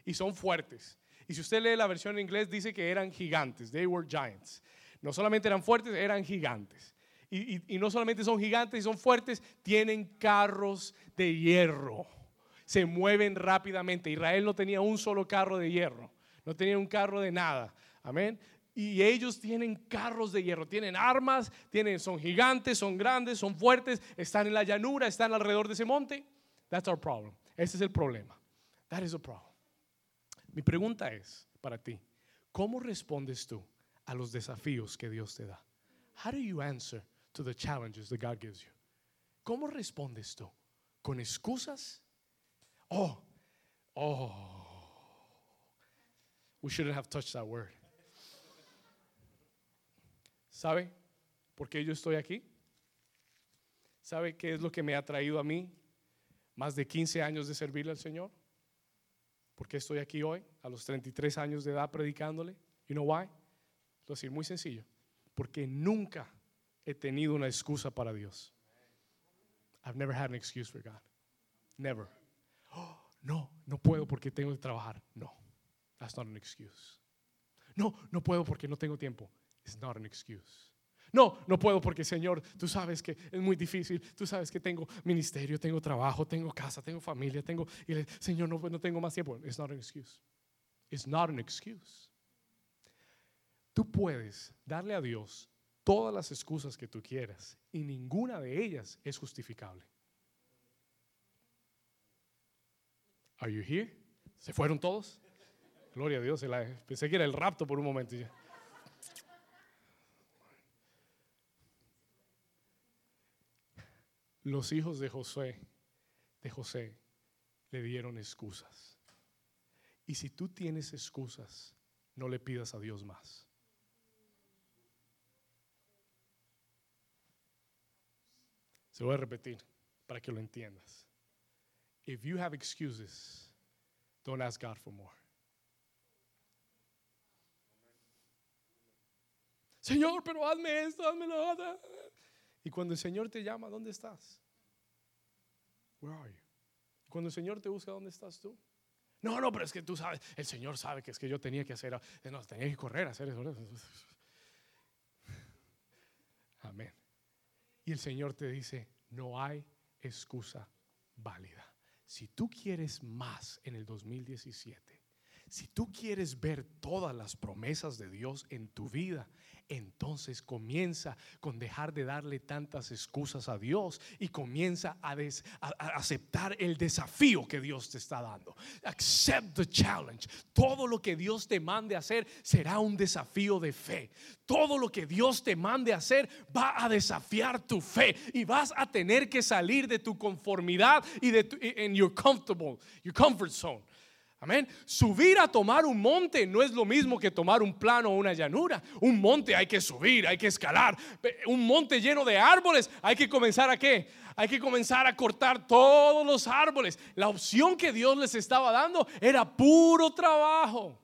Y son fuertes. Y si usted lee la versión en inglés, dice que eran gigantes. They were giants. No solamente eran fuertes, eran gigantes. Y no solamente son gigantes y son fuertes, tienen carros de hierro se mueven rápidamente. Israel no tenía un solo carro de hierro, no tenía un carro de nada. Amén. Y ellos tienen carros de hierro, tienen armas, tienen, son gigantes, son grandes, son fuertes, están en la llanura, están alrededor de ese monte. That's our problem. Ese es el problema. That is a problem. Mi pregunta es para ti, ¿cómo respondes tú a los desafíos que Dios te da? How do you answer to the challenges that God gives you? ¿Cómo respondes tú? ¿Con excusas? Oh, oh. We shouldn't have touched that word. ¿Sabe por qué yo estoy aquí? ¿Sabe qué es lo que me ha traído a mí más de 15 años de servirle al Señor? ¿Por qué estoy aquí hoy, a los 33 años de edad, predicándole? You know why? Lo decir muy sencillo. Porque nunca he tenido una excusa para Dios. I've never had an excuse for God. Never no, no puedo porque tengo que trabajar. No, that's not an excuse. No, no puedo porque no tengo tiempo. It's not an excuse. No, no puedo porque, Señor, tú sabes que es muy difícil. Tú sabes que tengo ministerio, tengo trabajo, tengo casa, tengo familia, tengo. Y le, Señor, no, no tengo más tiempo. It's not an excuse. It's not an excuse. Tú puedes darle a Dios todas las excusas que tú quieras y ninguna de ellas es justificable. Are you here? ¿Se fueron todos? Gloria a Dios. Pensé que era el rapto por un momento. Los hijos de José, de José, le dieron excusas. Y si tú tienes excusas, no le pidas a Dios más. Se voy a repetir para que lo entiendas. If you have excuses, don't ask God for more. Señor, pero hazme esto, hazme lo otro. Y cuando el Señor te llama, ¿dónde estás? Where are you? Cuando el Señor te busca, ¿dónde estás tú? No, no, pero es que tú sabes, el Señor sabe que es que yo tenía que hacer, no, tenía que correr a hacer eso. Amén. Y el Señor te dice, no hay excusa válida. Si tú quieres más en el 2017, si tú quieres ver todas las promesas de Dios en tu vida, entonces comienza con dejar de darle tantas excusas a Dios y comienza a, aceptar el desafío que Dios te está dando. Accept the challenge. Todo lo que Dios te mande hacer será un desafío de fe. Todo lo que Dios te mande hacer va a desafiar tu fe y vas a tener que salir de tu conformidad y de tu, en your comfortable, your comfort zone. Amén. Subir a tomar un monte no es lo mismo que tomar un plano o una llanura. Un monte hay que subir, hay que escalar. Un monte lleno de árboles, hay que comenzar a qué? Hay que comenzar a cortar todos los árboles. La opción que Dios les estaba dando era puro trabajo.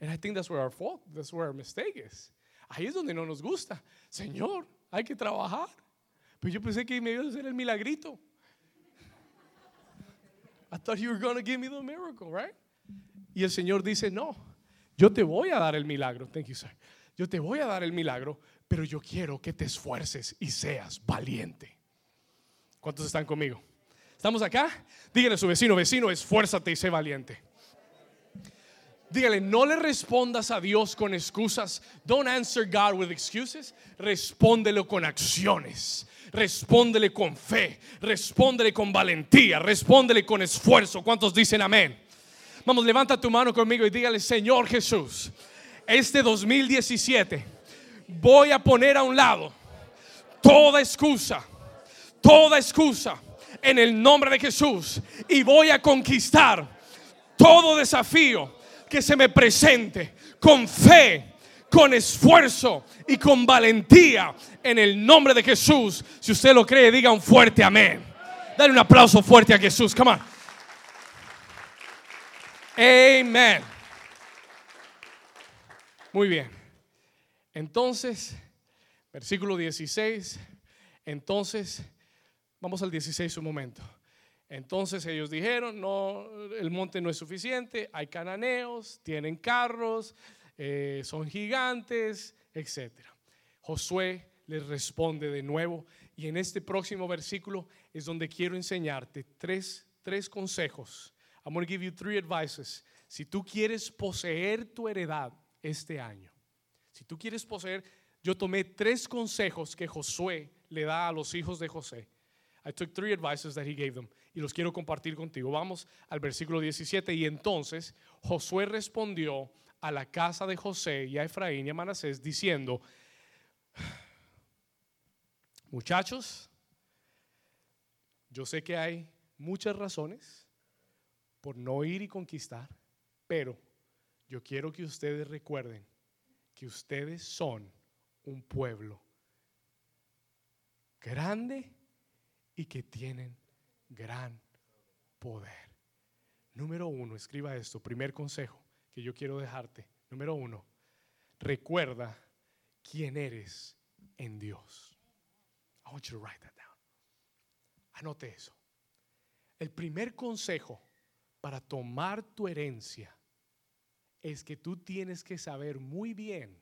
And I think that's where our fault, that's where our mistake is. Ahí es donde no nos gusta. Señor, hay que trabajar. Pero yo pensé que me iba a hacer el milagrito. I thought you were going to give me the miracle, right? Y el Señor dice, no, yo te voy a dar el milagro. Thank you, sir. Yo te voy a dar el milagro, pero yo quiero que te esfuerces y seas valiente. ¿Cuántos están conmigo? ¿Estamos acá? Dígale a su vecino, vecino, esfuérzate y sé valiente. Dígale, no le respondas a Dios con excusas. Don't answer God with excuses. Respóndelo con acciones respóndele con fe, respóndele con valentía, respóndele con esfuerzo. ¿Cuántos dicen amén? Vamos, levanta tu mano conmigo y dígale, Señor Jesús, este 2017 voy a poner a un lado toda excusa, toda excusa en el nombre de Jesús y voy a conquistar todo desafío que se me presente con fe con esfuerzo y con valentía en el nombre de Jesús. Si usted lo cree, diga un fuerte amén. Dale un aplauso fuerte a Jesús. Come on. Amén. Muy bien. Entonces, versículo 16. Entonces, vamos al 16 un momento. Entonces ellos dijeron, no, el monte no es suficiente, hay cananeos, tienen carros, eh, son gigantes, etc. Josué les responde de nuevo y en este próximo versículo es donde quiero enseñarte tres, tres consejos. I'm going to give you three advices. Si tú quieres poseer tu heredad este año, si tú quieres poseer, yo tomé tres consejos que Josué le da a los hijos de José. I took three advices that he gave them y los quiero compartir contigo. Vamos al versículo 17 y entonces Josué respondió a la casa de José y a Efraín y a Manasés diciendo, muchachos, yo sé que hay muchas razones por no ir y conquistar, pero yo quiero que ustedes recuerden que ustedes son un pueblo grande y que tienen gran poder. Número uno, escriba esto, primer consejo que yo quiero dejarte. Número uno, recuerda quién eres en Dios. I want you to write that down. Anote eso. El primer consejo para tomar tu herencia es que tú tienes que saber muy bien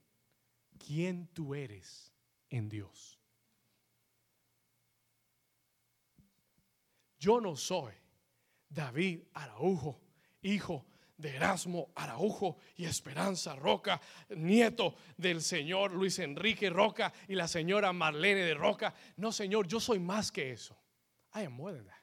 quién tú eres en Dios. Yo no soy David Araujo, hijo de Erasmo Araujo y Esperanza Roca, nieto del señor Luis Enrique Roca y la señora Marlene de Roca. No, Señor, yo soy más que eso. I am more than that.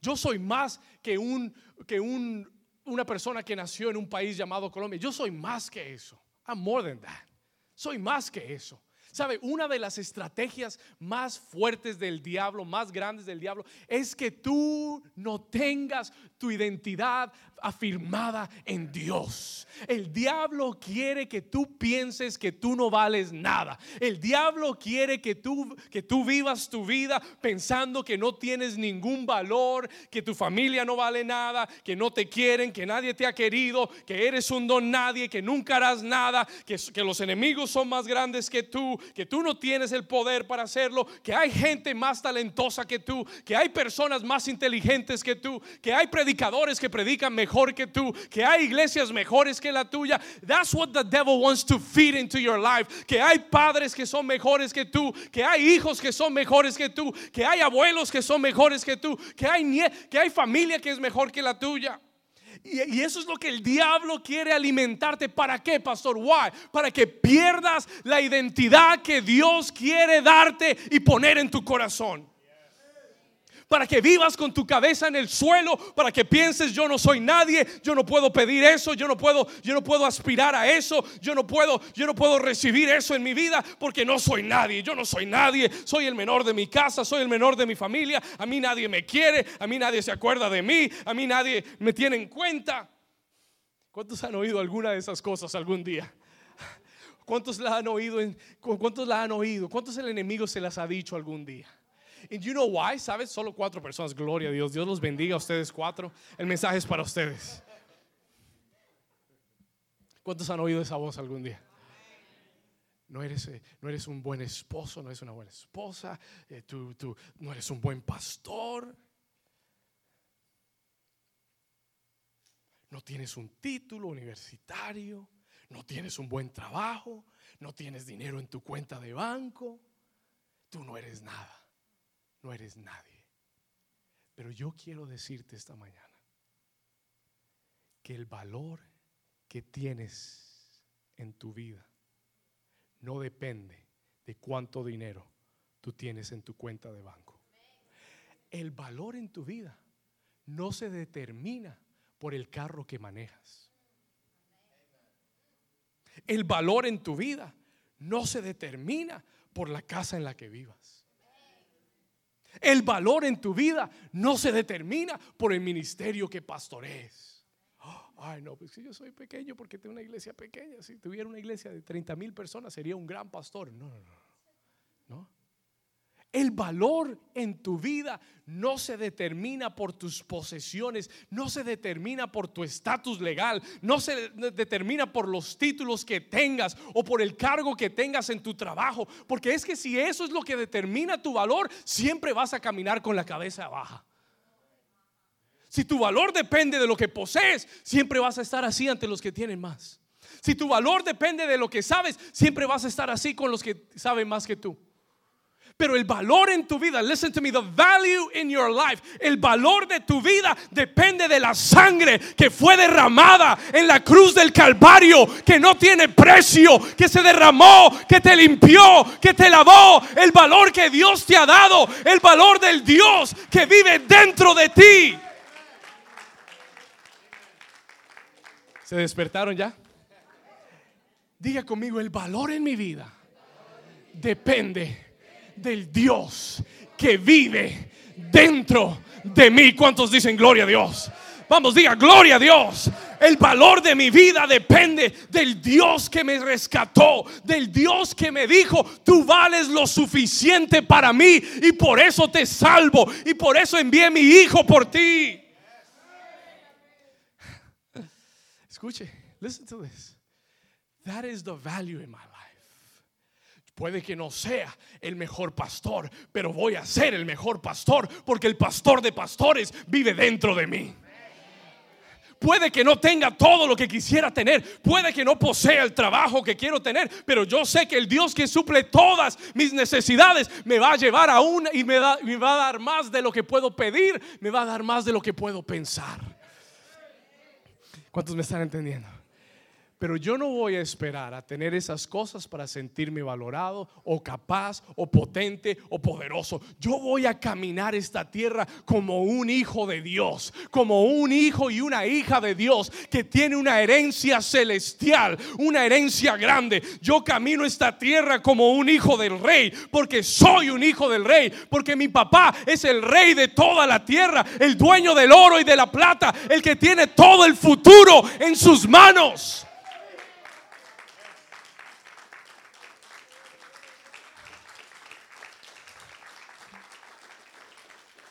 Yo soy más que un que un, una persona que nació en un país llamado Colombia. Yo soy más que eso. I'm more than that. Soy más que eso. ¿Sabe? Una de las estrategias más fuertes del diablo, más grandes del diablo, es que tú no tengas tu identidad afirmada en Dios. El diablo quiere que tú pienses que tú no vales nada. El diablo quiere que tú que tú vivas tu vida pensando que no tienes ningún valor, que tu familia no vale nada, que no te quieren, que nadie te ha querido, que eres un don nadie, que nunca harás nada, que, que los enemigos son más grandes que tú, que tú no tienes el poder para hacerlo, que hay gente más talentosa que tú, que hay personas más inteligentes que tú, que hay predicadores que predican mejor que tú, que hay iglesias mejores que la tuya. That's what the devil wants to feed into your life. Que hay padres que son mejores que tú, que hay hijos que son mejores que tú, que hay abuelos que son mejores que tú, que hay, que hay familia que es mejor que la tuya. Y, eso es lo que el diablo quiere alimentarte. ¿Para qué, pastor? Why? Para que pierdas la identidad que Dios quiere darte y poner en tu corazón para que vivas con tu cabeza en el suelo, para que pienses yo no soy nadie, yo no puedo pedir eso, yo no puedo, yo no puedo aspirar a eso, yo no puedo, yo no puedo recibir eso en mi vida porque no soy nadie, yo no soy nadie, soy el menor de mi casa, soy el menor de mi familia, a mí nadie me quiere, a mí nadie se acuerda de mí, a mí nadie me tiene en cuenta. ¿Cuántos han oído alguna de esas cosas algún día? ¿Cuántos la han oído? ¿Cuántos la han oído? ¿Cuántos el enemigo se las ha dicho algún día? Y you know why? ¿Sabes? Solo cuatro personas. Gloria a Dios. Dios los bendiga a ustedes cuatro. El mensaje es para ustedes. ¿Cuántos han oído esa voz algún día? No eres, eh, un buen esposo, no eres una buena esposa, eh, no eres un buen pastor. No tienes un título universitario, no tienes un buen trabajo, no tienes dinero en tu cuenta de banco, tú no eres nada no eres nadie. Pero yo quiero decirte esta mañana que el valor que tienes en tu vida no depende de cuánto dinero tú tienes en tu cuenta de banco. El valor en tu vida no se determina por el carro que manejas. El valor en tu vida no se determina por la casa en la que vivas. El valor en tu vida no se determina por el ministerio que pastorees. Ay, no, pues si yo soy pequeño porque tengo una iglesia pequeña. Si tuviera una iglesia de 30 mil personas sería un gran pastor. No, no. No. El valor en tu vida no se determina por tus posesiones, no se determina por tu estatus legal, no se determina por los títulos que tengas o por el cargo que tengas en tu trabajo, porque es que si eso es lo que determina tu valor, siempre vas a caminar con la cabeza baja. Si tu valor depende de lo que posees, siempre vas a estar así ante los que tienen más. Si tu valor depende de lo que sabes, siempre vas a estar así con los que saben más que tú. Pero el valor en tu vida, listen to me, the value in your life, el valor de tu vida depende de la sangre que fue derramada en la cruz del Calvario, que no tiene precio, que se derramó, que te limpió, que te lavó. El valor que Dios te ha dado, el valor del Dios que vive dentro de ti. ¿Se despertaron ya? Diga conmigo, el valor en mi vida depende del Dios que vive dentro de mí. ¿Cuántos dicen gloria a Dios? Vamos, diga gloria a Dios. El valor de mi vida depende del Dios que me rescató, del Dios que me dijo, tú vales lo suficiente para mí y por eso te salvo y por eso envié mi hijo por ti. Escuche, listen to this. That is the value in my life. Puede que no sea el mejor pastor, pero voy a ser el mejor pastor porque el pastor de pastores vive dentro de mí. Puede que no tenga todo lo que quisiera tener, puede que no posea el trabajo que quiero tener, pero yo sé que el Dios que suple todas mis necesidades me va a llevar a una y me, me va a dar más de lo que puedo pedir, me va a dar más de lo que puedo pensar. ¿Cuántos me están entendiendo? Pero yo no voy a esperar a tener esas cosas para sentirme valorado o capaz o potente o poderoso. Yo voy a caminar esta tierra como un hijo de Dios, como un hijo y una hija de Dios que tiene una herencia celestial, una herencia grande. Yo camino esta tierra como un hijo del rey, porque soy un hijo del rey, porque mi papá es el rey de toda la tierra, el dueño del oro y de la plata, el que tiene todo el futuro en sus manos.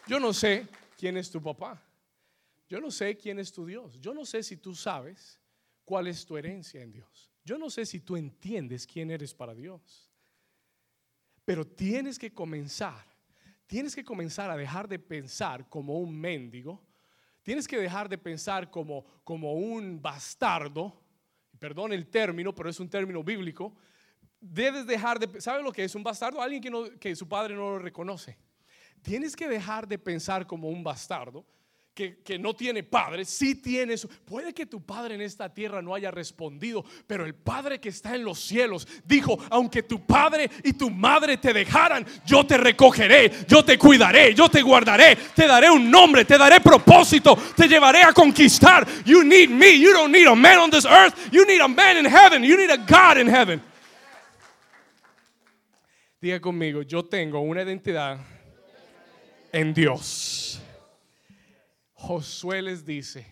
Yo no sé quién es tu papá. Yo no sé quién es tu Dios. Yo no sé si tú sabes cuál es tu herencia en Dios. Yo no sé si tú entiendes quién eres para Dios. Pero tienes que comenzar, tienes que comenzar a dejar de pensar como un mendigo. Tienes que dejar de pensar como, como un bastardo. Perdón el término, pero es un término bíblico. Debes dejar de... ¿Sabe lo que es un bastardo? Alguien que, que su padre no lo reconoce. Tienes que dejar de pensar como un bastardo. Que, no tiene padre, sí tiene su. Puede que tu padre en esta tierra no haya respondido, pero el padre que está en los cielos dijo: Aunque tu padre y tu madre te dejaran, yo te recogeré, yo te cuidaré, yo te guardaré, te daré un nombre, te daré propósito, te llevaré a conquistar. You need me, you don't need a man on this earth, you need a man in heaven, you need a God in heaven. Diga conmigo: Yo tengo una identidad en Dios. Josué les dice,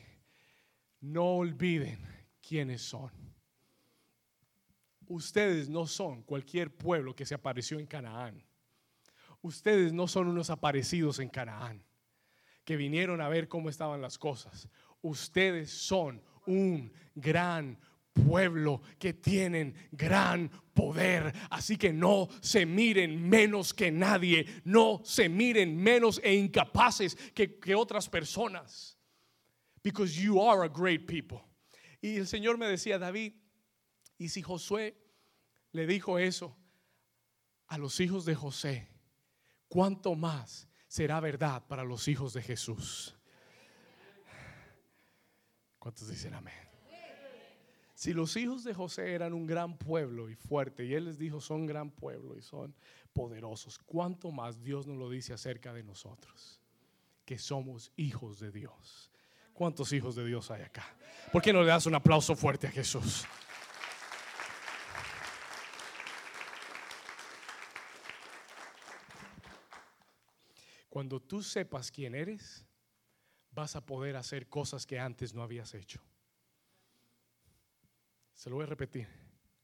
no olviden quiénes son. Ustedes no son cualquier pueblo que se apareció en Canaán. Ustedes no son unos aparecidos en Canaán que vinieron a ver cómo estaban las cosas. Ustedes son un gran pueblo que tienen gran poder. Así que no se miren menos que nadie, no se miren menos e incapaces que, que otras personas. Because you are a great people. Y el Señor me decía, David, y si Josué le dijo eso a los hijos de José, ¿cuánto más será verdad para los hijos de Jesús? ¿Cuántos dicen amén? Si los hijos de José eran un gran pueblo y fuerte, y él les dijo, son gran pueblo y son poderosos, ¿cuánto más Dios nos lo dice acerca de nosotros? Que somos hijos de Dios. ¿Cuántos hijos de Dios hay acá? ¿Por qué no le das un aplauso fuerte a Jesús? Cuando tú sepas quién eres, vas a poder hacer cosas que antes no habías hecho. Se lo voy a repetir.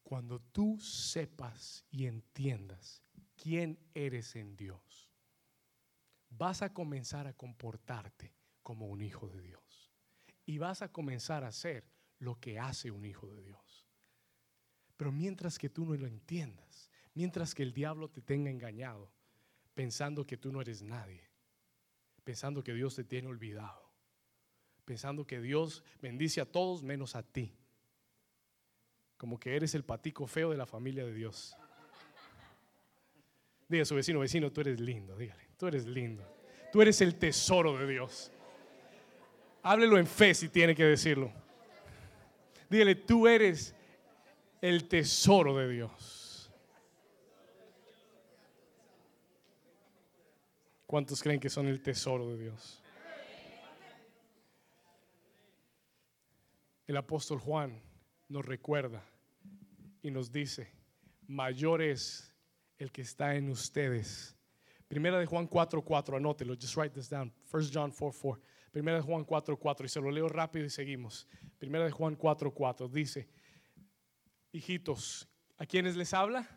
Cuando tú sepas y entiendas quién eres en Dios, vas a comenzar a comportarte como un hijo de Dios. Y vas a comenzar a hacer lo que hace un hijo de Dios. Pero mientras que tú no lo entiendas, mientras que el diablo te tenga engañado, pensando que tú no eres nadie, pensando que Dios te tiene olvidado, pensando que Dios bendice a todos menos a ti, como que eres el patico feo de la familia de Dios. Diga a su vecino, vecino, tú eres lindo, dígale, tú eres lindo. Tú eres el tesoro de Dios. Háblelo en fe si tiene que decirlo. Dígale, tú eres el tesoro de Dios. ¿Cuántos creen que son el tesoro de Dios? El apóstol Juan nos recuerda y nos dice, mayor es el que está en ustedes. Primera de Juan 4:4, 4, anótelo, just write this down. 1 John 4:4. 4. Primera de Juan 4:4 4, y se lo leo rápido y seguimos. Primera de Juan 4:4 4, dice, hijitos, ¿a quiénes les habla?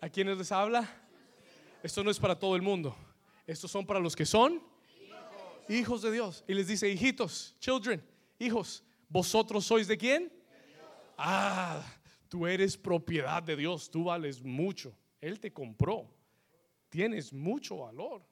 ¿A quiénes les habla? Esto no es para todo el mundo. Estos son para los que son hijos, hijos de Dios. Y les dice, hijitos, children, hijos, ¿vosotros sois de quién? Ah, tú eres propiedad de Dios, tú vales mucho. Él te compró, tienes mucho valor.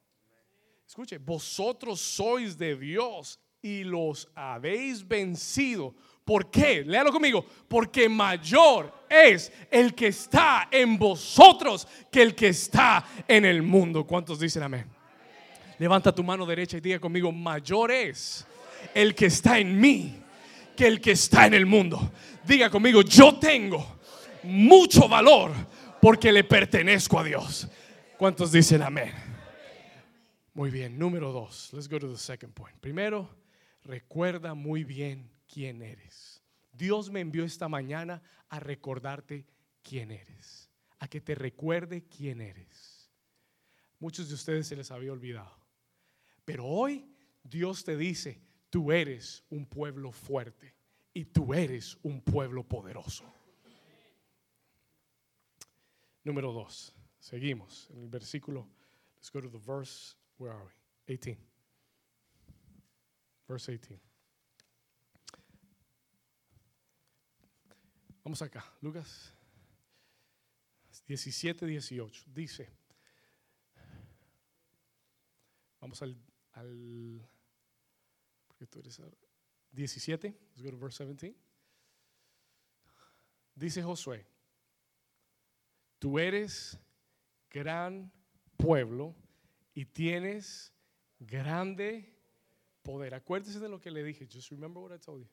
Escuche, vosotros sois de Dios y los habéis vencido. ¿Por qué? Léalo conmigo. Porque mayor es el que está en vosotros que el que está en el mundo. ¿Cuántos dicen amén? Levanta tu mano derecha y diga conmigo, mayor es el que está en mí que el que está en el mundo. Diga conmigo, yo tengo mucho valor porque le pertenezco a Dios. ¿Cuántos dicen amén? Muy bien, número dos. Let's go to the second point. Primero, recuerda muy bien quién eres. Dios me envió esta mañana a recordarte quién eres, a que te recuerde quién eres. Muchos de ustedes se les había olvidado. Pero hoy Dios te dice, tú eres un pueblo fuerte y tú eres un pueblo poderoso. Número dos, seguimos en el versículo. Let's go to the verse. Where are we? 18. Verse 18. Vamos acá, Lucas 17, 18. Dice, vamos al, al porque tú eres 17, let's go to verse 17. Dice Josué, tú eres gran pueblo y tienes grande poder. Acuérdese de lo que le dije, just remember what I told you.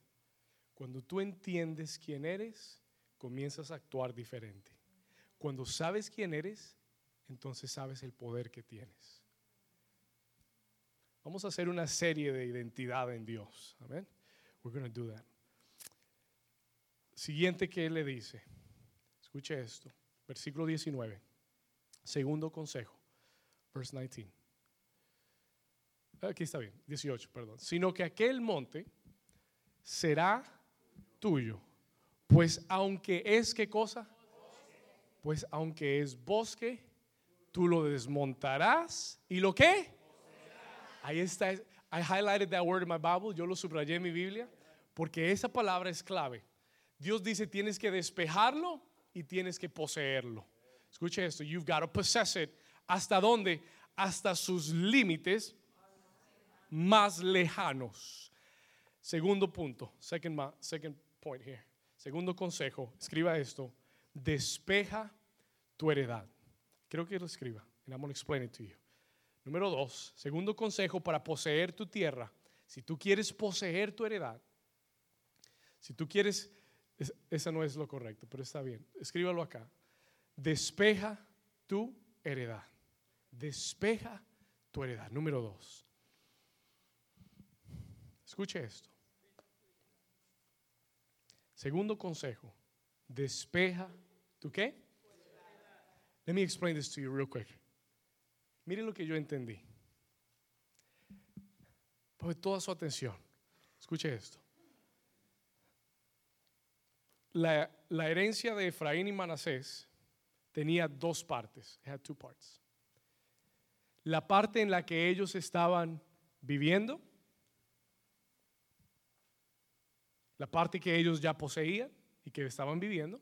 Cuando tú entiendes quién eres, comienzas a actuar diferente. Cuando sabes quién eres, entonces sabes el poder que tienes. Vamos a hacer una serie de identidad en Dios. Amén. We're going to do that. Siguiente que él le dice. Escuche esto. Versículo 19. Segundo consejo. Verse 19. Aquí está bien. 18, perdón. Sino que aquel monte será tuyo. Pues aunque es qué cosa? Pues aunque es bosque, tú lo desmontarás y lo qué? Ahí está. I highlighted that word in my Bible, yo lo subrayé en mi Biblia, porque esa palabra es clave. Dios dice, tienes que despejarlo y tienes que poseerlo. Escuche esto, you've got to possess it. ¿Hasta dónde? Hasta sus límites más lejanos. Segundo punto, second, second point here. Segundo consejo, escriba esto, despeja tu heredad. Creo que lo escriba, and I'm going to explain it to you. Número dos, segundo consejo para poseer tu tierra. Si tú quieres poseer tu heredad, si tú quieres, esa no es lo correcto, pero está bien, escríbalo acá. Despeja tu heredad. Despeja tu heredad. Número dos. Escuche esto. Segundo consejo, despeja tu qué? Let me explain this to you real quick. Miren lo que yo entendí. Ponme toda su atención. Escuche esto. La, herencia de Efraín y Manasés tenía dos partes. Two parts. La parte en la que ellos estaban viviendo, la parte que ellos ya poseían y que estaban viviendo,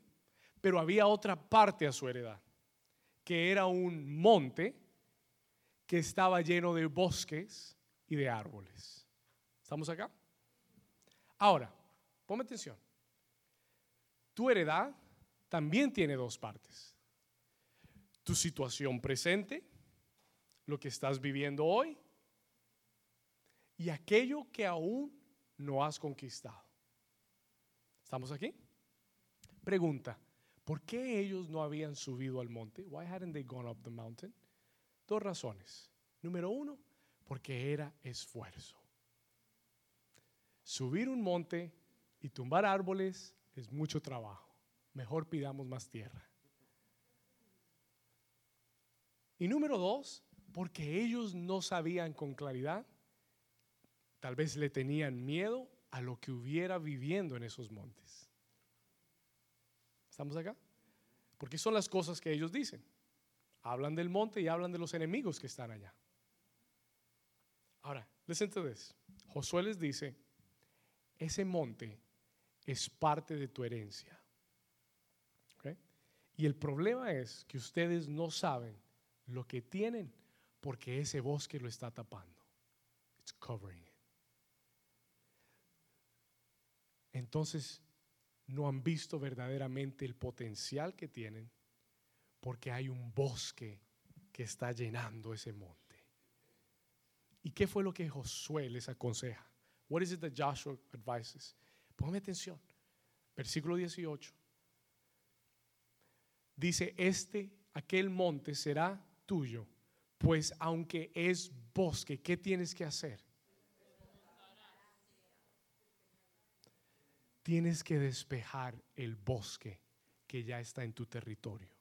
pero había otra parte a su heredad, que era un monte que estaba lleno de bosques y de árboles. ¿Estamos acá? Ahora, ponme atención. Tu heredad también tiene dos partes. Tu situación presente, lo que estás viviendo hoy, y aquello que aún no has conquistado. ¿Estamos aquí? Pregunta, ¿por qué ellos no habían subido al monte? Why hadn't they gone up the mountain? Dos razones. Número uno, porque era esfuerzo. Subir un monte y tumbar árboles es mucho trabajo. Mejor pidamos más tierra. Y número dos, porque ellos no sabían con claridad, tal vez le tenían miedo a lo que hubiera viviendo en esos montes. ¿Estamos acá? Porque son las cosas que ellos dicen. Hablan del monte y hablan de los enemigos que están allá. Ahora, listen to this. Josué les dice, ese monte es parte de tu herencia. Y el problema es que ustedes no saben lo que tienen porque ese bosque lo está tapando. It's covering. Entonces, no han visto verdaderamente el potencial que tienen porque hay un bosque que está llenando ese monte. ¿Y qué fue lo que Josué les aconseja? What is it that Joshua advises? Póngame atención. Versículo 18. Dice, este, aquel monte será tuyo, pues aunque es bosque, ¿qué tienes que hacer? Tienes que despejar el bosque que ya está en tu territorio.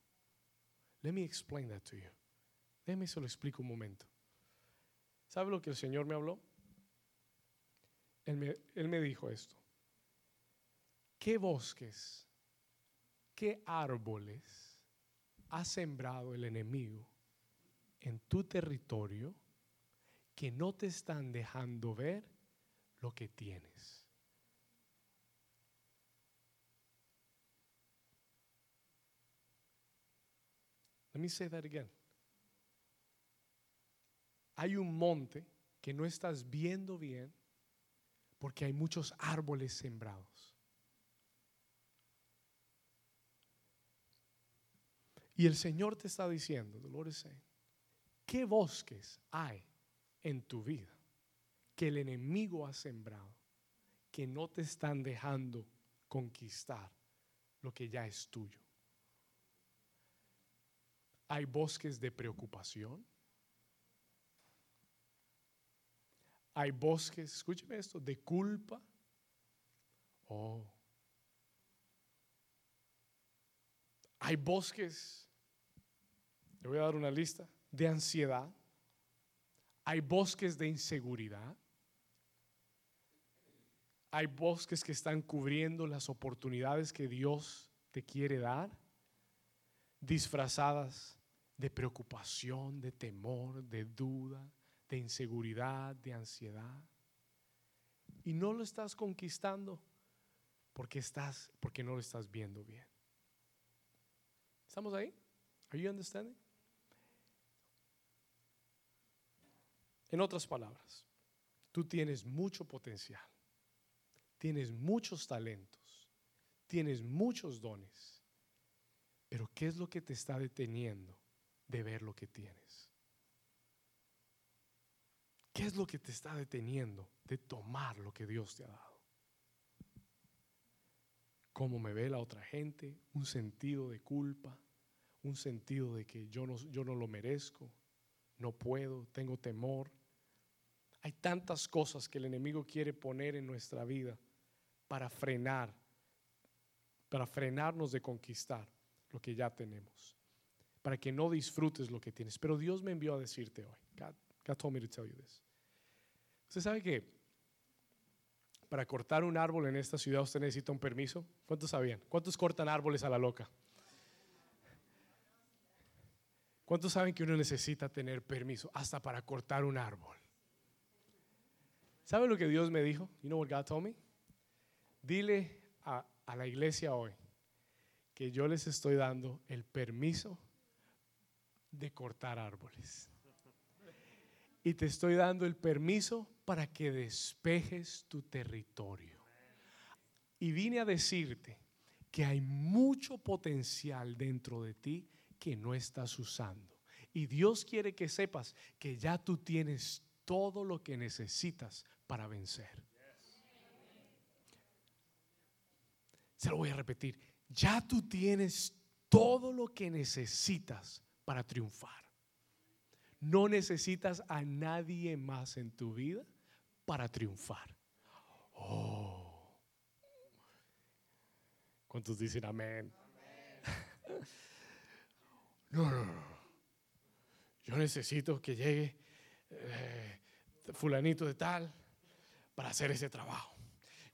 Let me explain that to you. Déjeme se lo explico un momento. ¿Sabe lo que el Señor me habló? Él me, él me dijo esto. ¿Qué bosques, qué árboles ha sembrado el enemigo en tu territorio que no te están dejando ver lo que tienes? Let me say that again. Hay un monte que no estás viendo bien porque hay muchos árboles sembrados. Y el Señor te está diciendo, Dolores, ¿qué bosques hay en tu vida que el enemigo ha sembrado que no te están dejando conquistar lo que ya es tuyo? Hay bosques de preocupación. Hay bosques, escúcheme esto, de culpa. Oh. Hay bosques, le voy a dar una lista, de ansiedad. Hay bosques de inseguridad. Hay bosques que están cubriendo las oportunidades que Dios te quiere dar, disfrazadas de preocupación, de temor, de duda, de inseguridad, de ansiedad. Y no lo estás conquistando porque estás porque no lo estás viendo bien. ¿Estamos ahí? Are you understanding? En otras palabras, tú tienes mucho potencial. Tienes muchos talentos. Tienes muchos dones. Pero ¿qué es lo que te está deteniendo de ver lo que tienes? ¿Qué es lo que te está deteniendo de tomar lo que Dios te ha dado? ¿Cómo me ve la otra gente? Un sentido de culpa, un sentido de que yo no, yo no lo merezco, no puedo, tengo temor. Hay tantas cosas que el enemigo quiere poner en nuestra vida para frenar, para frenarnos de conquistar lo que ya tenemos para que no disfrutes lo que tienes. Pero Dios me envió a decirte hoy. God, told me to tell you this. Usted sabe que para cortar un árbol en esta ciudad usted necesita un permiso. ¿Cuántos sabían? ¿Cuántos cortan árboles a la loca? ¿Cuántos saben que uno necesita tener permiso hasta para cortar un árbol? ¿Sabe lo que Dios me dijo? You know what God told me? Dile a, a la iglesia hoy que yo les estoy dando el permiso de cortar árboles. Y te estoy dando el permiso para que despejes tu territorio. Y vine a decirte que hay mucho potencial dentro de ti que no estás usando. Y Dios quiere que sepas que ya tú tienes todo lo que necesitas para vencer. Se lo voy a repetir. Ya tú tienes todo lo que necesitas para triunfar. No necesitas a nadie más en tu vida para triunfar. Oh. ¿Cuántos dicen amén? No, no, no. Yo necesito que llegue eh, fulanito de tal para hacer ese trabajo.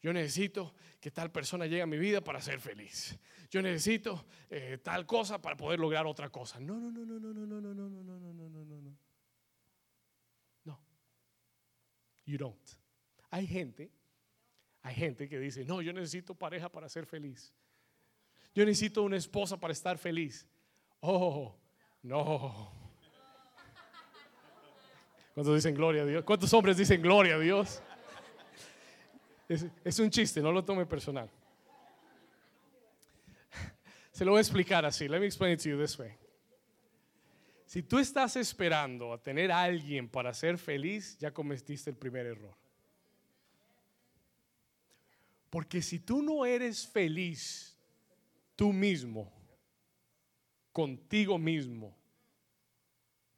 Yo necesito que tal persona llegue a mi vida para ser feliz. Yo necesito tal cosa para poder lograr otra cosa. No, no, no, no, no, no, no, no, no, no, no, no, no, no, no. No. You don't. Hay gente, hay gente que dice, no, yo necesito pareja para ser feliz. Yo necesito una esposa para estar feliz. Oh, no. ¿Cuántos dicen gloria a Dios? ¿Cuántos hombres dicen gloria a Dios? Es, un chiste, no lo tome personal. Se lo voy a explicar así. Let me explain it to you this way. Si tú estás esperando a tener a alguien para ser feliz, ya cometiste el primer error. Porque si tú no eres feliz tú mismo, contigo mismo,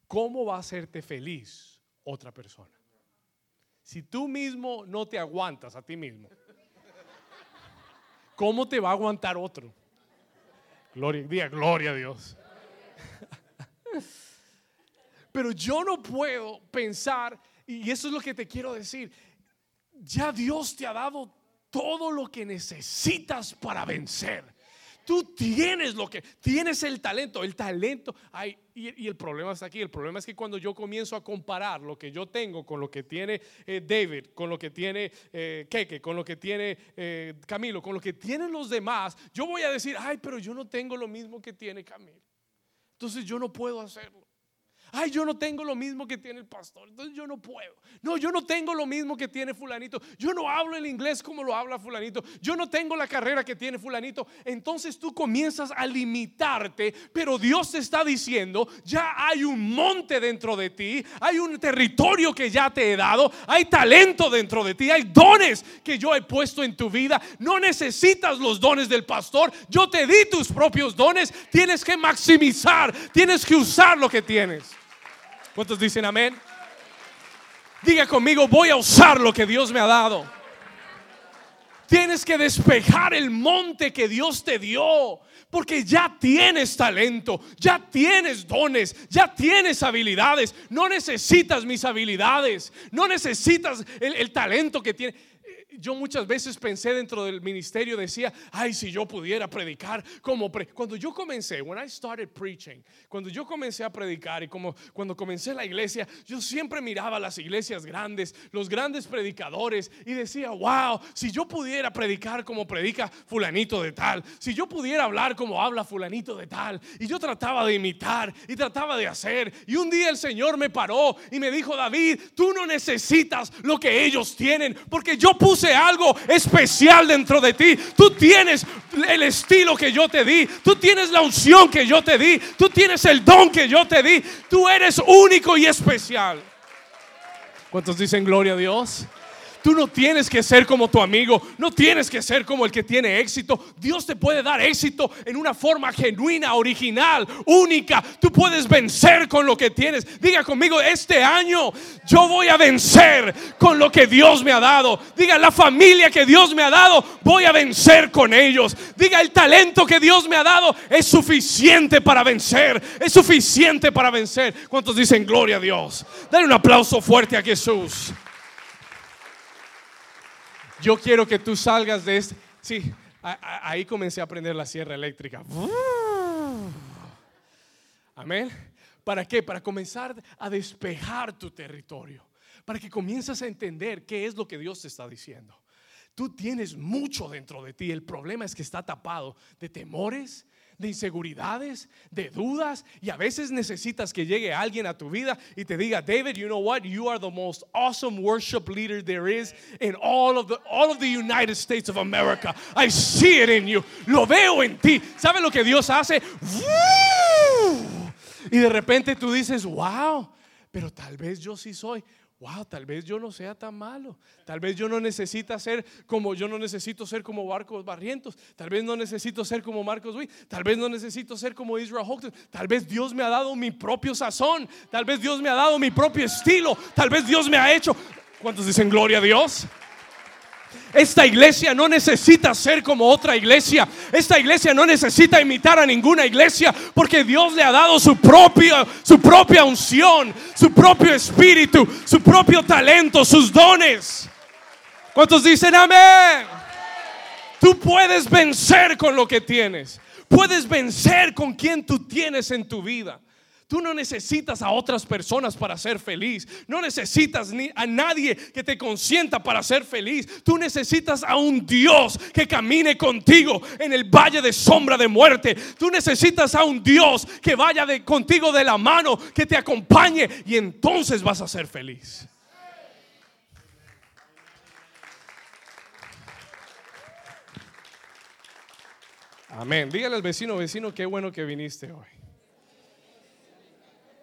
¿cómo va a hacerte feliz otra persona? Si tú mismo no te aguantas a ti mismo, ¿cómo te va a aguantar otro? Gloria, gloria a Dios. Pero yo no puedo pensar, y eso es lo que te quiero decir, ya Dios te ha dado todo lo que necesitas para vencer. Tú tienes lo que, tienes el talento, el talento. Ay, y, el problema está aquí. El problema es que cuando yo comienzo a comparar lo que yo tengo con lo que tiene eh, David, con lo que tiene eh, Keke, con lo que tiene eh, Camilo, con lo que tienen los demás, yo voy a decir, ay, pero yo no tengo lo mismo que tiene Camilo. Entonces yo no puedo hacerlo. Ay, yo no tengo lo mismo que tiene el pastor, entonces yo no puedo. No, yo no tengo lo mismo que tiene fulanito. Yo no hablo el inglés como lo habla fulanito. Yo no tengo la carrera que tiene fulanito. Entonces tú comienzas a limitarte, pero Dios te está diciendo, ya hay un monte dentro de ti, hay un territorio que ya te he dado, hay talento dentro de ti, hay dones que yo he puesto en tu vida. No necesitas los dones del pastor, yo te di tus propios dones, tienes que maximizar, tienes que usar lo que tienes. ¿Cuántos dicen amén? Diga conmigo, voy a usar lo que Dios me ha dado. Tienes que despejar el monte que Dios te dio. Porque ya tienes talento, ya tienes dones, ya tienes habilidades. No necesitas mis habilidades, no necesitas el, talento que tienes yo muchas veces pensé dentro del ministerio, decía, ay, si yo pudiera predicar como... cuando yo comencé, when I started preaching, cuando yo comencé a predicar y como cuando comencé la iglesia, yo siempre miraba las iglesias grandes, los grandes predicadores y decía, wow, si yo pudiera predicar como predica fulanito de tal, si yo pudiera hablar como habla fulanito de tal, y yo trataba de imitar y trataba de hacer, y un día el Señor me paró y me dijo, David, tú no necesitas lo que ellos tienen, porque yo puse algo especial dentro de ti. Tú tienes el estilo que yo te di. Tú tienes la unción que yo te di. Tú tienes el don que yo te di. Tú eres único y especial. ¿Cuántos dicen gloria a Dios? Tú no tienes que ser como tu amigo, no tienes que ser como el que tiene éxito. Dios te puede dar éxito en una forma genuina, original, única. Tú puedes vencer con lo que tienes. Diga conmigo, este año yo voy a vencer con lo que Dios me ha dado. Diga, la familia que Dios me ha dado, voy a vencer con ellos. Diga, el talento que Dios me ha dado es suficiente para vencer. Es suficiente para vencer. ¿Cuántos dicen gloria a Dios? Dale un aplauso fuerte a Jesús. Yo quiero que tú salgas de este. Sí, ahí comencé a aprender la sierra eléctrica. Amén. ¿Para qué? Para comenzar a despejar tu territorio. Para que comiences a entender qué es lo que Dios te está diciendo. Tú tienes mucho dentro de ti. El problema es que está tapado de temores, de inseguridades, de dudas y a veces necesitas que llegue alguien a tu vida y te diga, David, you know what? You are the most awesome worship leader there is in all of the all of the United States of America. I see it in you. Lo veo en ti. ¿Sabe lo que Dios hace? Y de repente tú dices, "Wow, pero tal vez yo sí soy wow, tal vez yo no sea tan malo. Tal vez yo no necesito ser como yo no necesito ser como Marcos Barrientos. Tal vez no necesito ser como Marcos Witt. Tal vez no necesito ser como Israel Houghton. Tal vez Dios me ha dado mi propio sazón. Tal vez Dios me ha dado mi propio estilo. Tal vez Dios me ha hecho. ¿Cuántos dicen gloria a Dios? Esta iglesia no necesita ser como otra iglesia. Esta iglesia no necesita imitar a ninguna iglesia porque Dios le ha dado su propia su propia unción, su propio espíritu, su propio talento, sus dones. ¿Cuántos dicen amén? Tú puedes vencer con lo que tienes. Puedes vencer con quien tú tienes en tu vida. Tú no necesitas a otras personas para ser feliz. No necesitas ni a nadie que te consienta para ser feliz. Tú necesitas a un Dios que camine contigo en el valle de sombra de muerte. Tú necesitas a un Dios que vaya de, contigo de la mano, que te acompañe y entonces vas a ser feliz. Amén. Dígale al vecino, vecino, qué bueno que viniste hoy.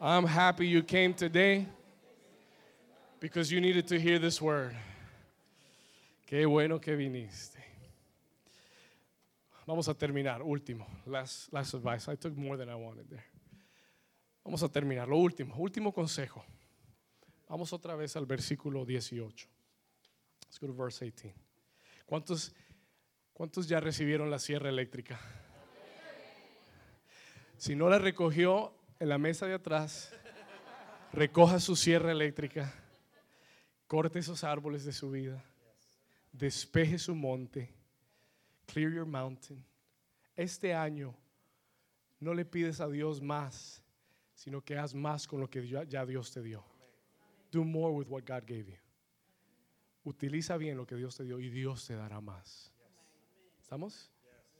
I'm happy you came today because you needed to hear this word. Qué bueno que viniste. Vamos a terminar. Último. Last, last advice. I took more than I wanted there. Vamos a terminar. Lo último. Último consejo. Vamos otra vez al versículo 18. Let's go to verse 18. ¿Cuántos, ¿Cuántos ya recibieron la sierra eléctrica? Si no la recogió en la mesa de atrás, recoja su sierra eléctrica, corte esos árboles de su vida, despeje su monte, clear your mountain. Este año no le pides a Dios más, sino que haz más con lo que ya Dios te dio. Do more with what God gave you. Utiliza bien lo que Dios te dio y Dios te dará más. ¿Estamos?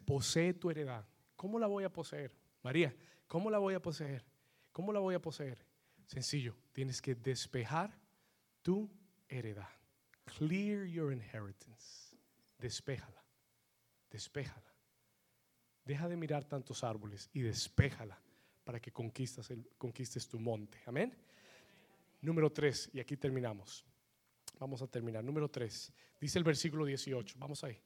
Posee tu heredad. ¿Cómo la voy a poseer? María, ¿cómo la voy a poseer? ¿Cómo la voy a poseer? Sencillo, tienes que despejar tu heredad. Clear your inheritance. Despéjala. Despéjala. Deja de mirar tantos árboles y despéjala para que conquistes, el, conquistes tu monte. Amén. Número 3, y aquí terminamos. Vamos a terminar. Número 3, dice el versículo 18. Vamos ahí.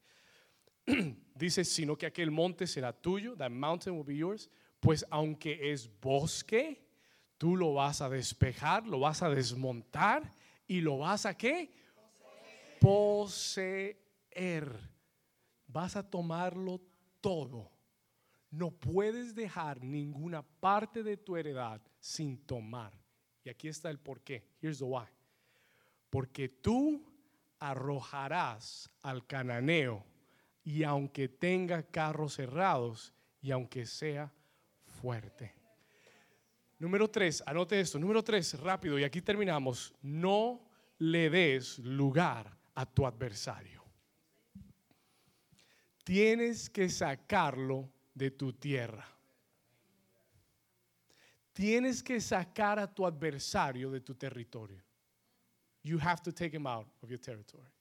dice, sino que aquel monte será tuyo, that mountain will be yours, pues aunque es bosque, tú lo vas a despejar, lo vas a desmontar y lo vas a qué? Poseer. Vas a tomarlo todo. No puedes dejar ninguna parte de tu heredad sin tomar. Y aquí está el por qué. Here's the why. Porque tú arrojarás al cananeo y aunque tenga carros cerrados y aunque sea fuerte. Número tres, anote esto. Número tres, rápido, y aquí terminamos. No le des lugar a tu adversario. Tienes que sacarlo de tu tierra. Tienes que sacar a tu adversario de tu territorio. You have to take him out of your territory.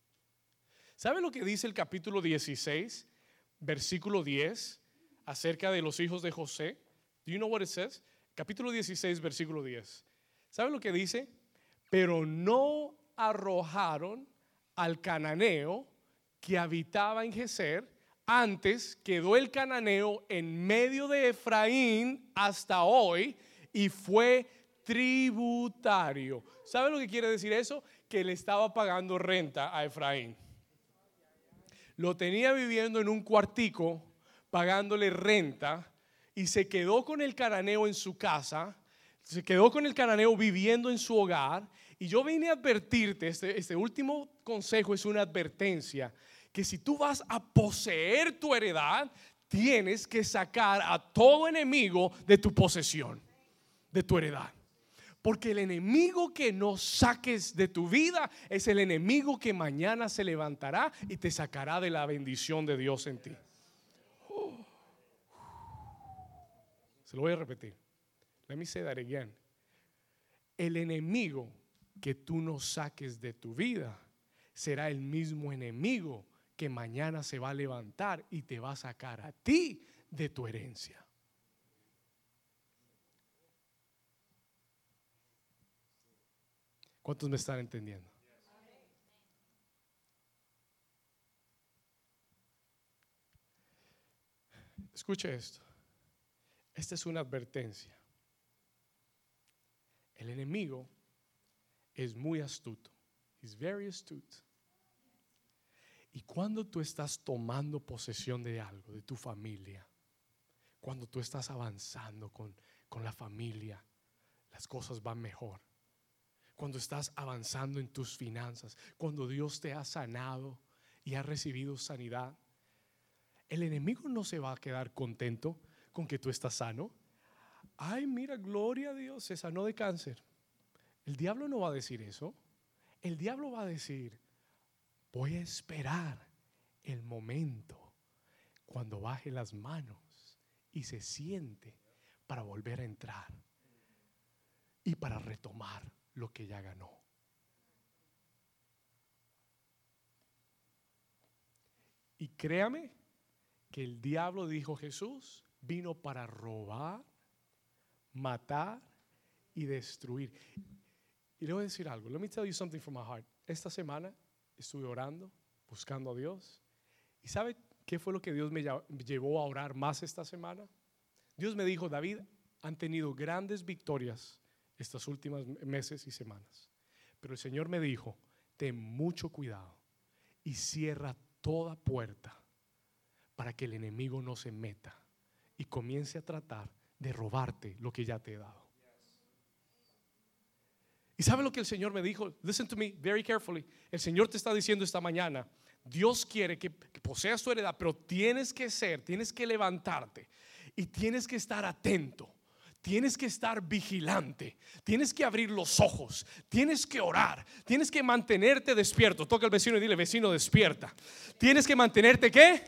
¿Sabe lo que dice el capítulo 16, versículo 10, acerca de los hijos de José? Do you know what it says? Capítulo 16, versículo 10. ¿Sabe lo que dice? Pero no arrojaron al cananeo que habitaba en Geser. Antes quedó el cananeo en medio de Efraín hasta hoy y fue tributario. ¿Sabe lo que quiere decir eso? Que le estaba pagando renta a Efraín. Lo tenía viviendo en un cuartico, pagándole renta y se quedó con el cananeo en su casa, se quedó con el cananeo viviendo en su hogar. Y yo vine a advertirte, este, este último consejo es una advertencia, que si tú vas a poseer tu heredad, tienes que sacar a todo enemigo de tu posesión, de tu heredad. Porque el enemigo que no saques de tu vida es el enemigo que mañana se levantará y te sacará de la bendición de Dios en ti. Lo voy a repetir. Let me say that again. El enemigo que tú no saques de tu vida será el mismo enemigo que mañana se va a levantar y te va a sacar a ti de tu herencia. ¿Cuántos me están entendiendo? Escuche esto. Esta es una advertencia. El enemigo es muy astuto. He's very astute. Y cuando tú estás tomando posesión de algo, de tu familia, cuando tú estás avanzando con, con la familia, las cosas van mejor. Cuando estás avanzando en tus finanzas, cuando Dios te ha sanado y ha recibido sanidad, el enemigo no se va a quedar contento con que tú estás sano. Ay, mira, gloria a Dios, se sanó de cáncer. El diablo no va a decir eso. El diablo va a decir, voy a esperar el momento cuando baje las manos y se siente para volver a entrar y para retomar lo que ya ganó. Y créame que el diablo dijo Jesús, vino para robar, matar y destruir. Y le voy a decir algo. Let me tell you something from my heart. Esta semana estuve orando, buscando a Dios. Y sabe, ¿Qué fue lo que Dios me llevó a orar más esta semana? Dios me dijo, David, han tenido grandes victorias estas últimas meses y semanas. Pero el Señor me dijo, ten mucho cuidado y cierra toda puerta para que el enemigo no se meta y comience a tratar de robarte lo que ya te he dado. ¿Y sabe lo que el Señor me dijo? Listen to me very carefully. El Señor te está diciendo esta mañana, Dios quiere que, poseas tu heredad, pero tienes que ser, tienes que levantarte y tienes que estar atento. Tienes que estar vigilante, tienes que abrir los ojos, tienes que orar, tienes que mantenerte despierto. Toca al vecino y dile, vecino, despierta. Tienes que mantenerte qué?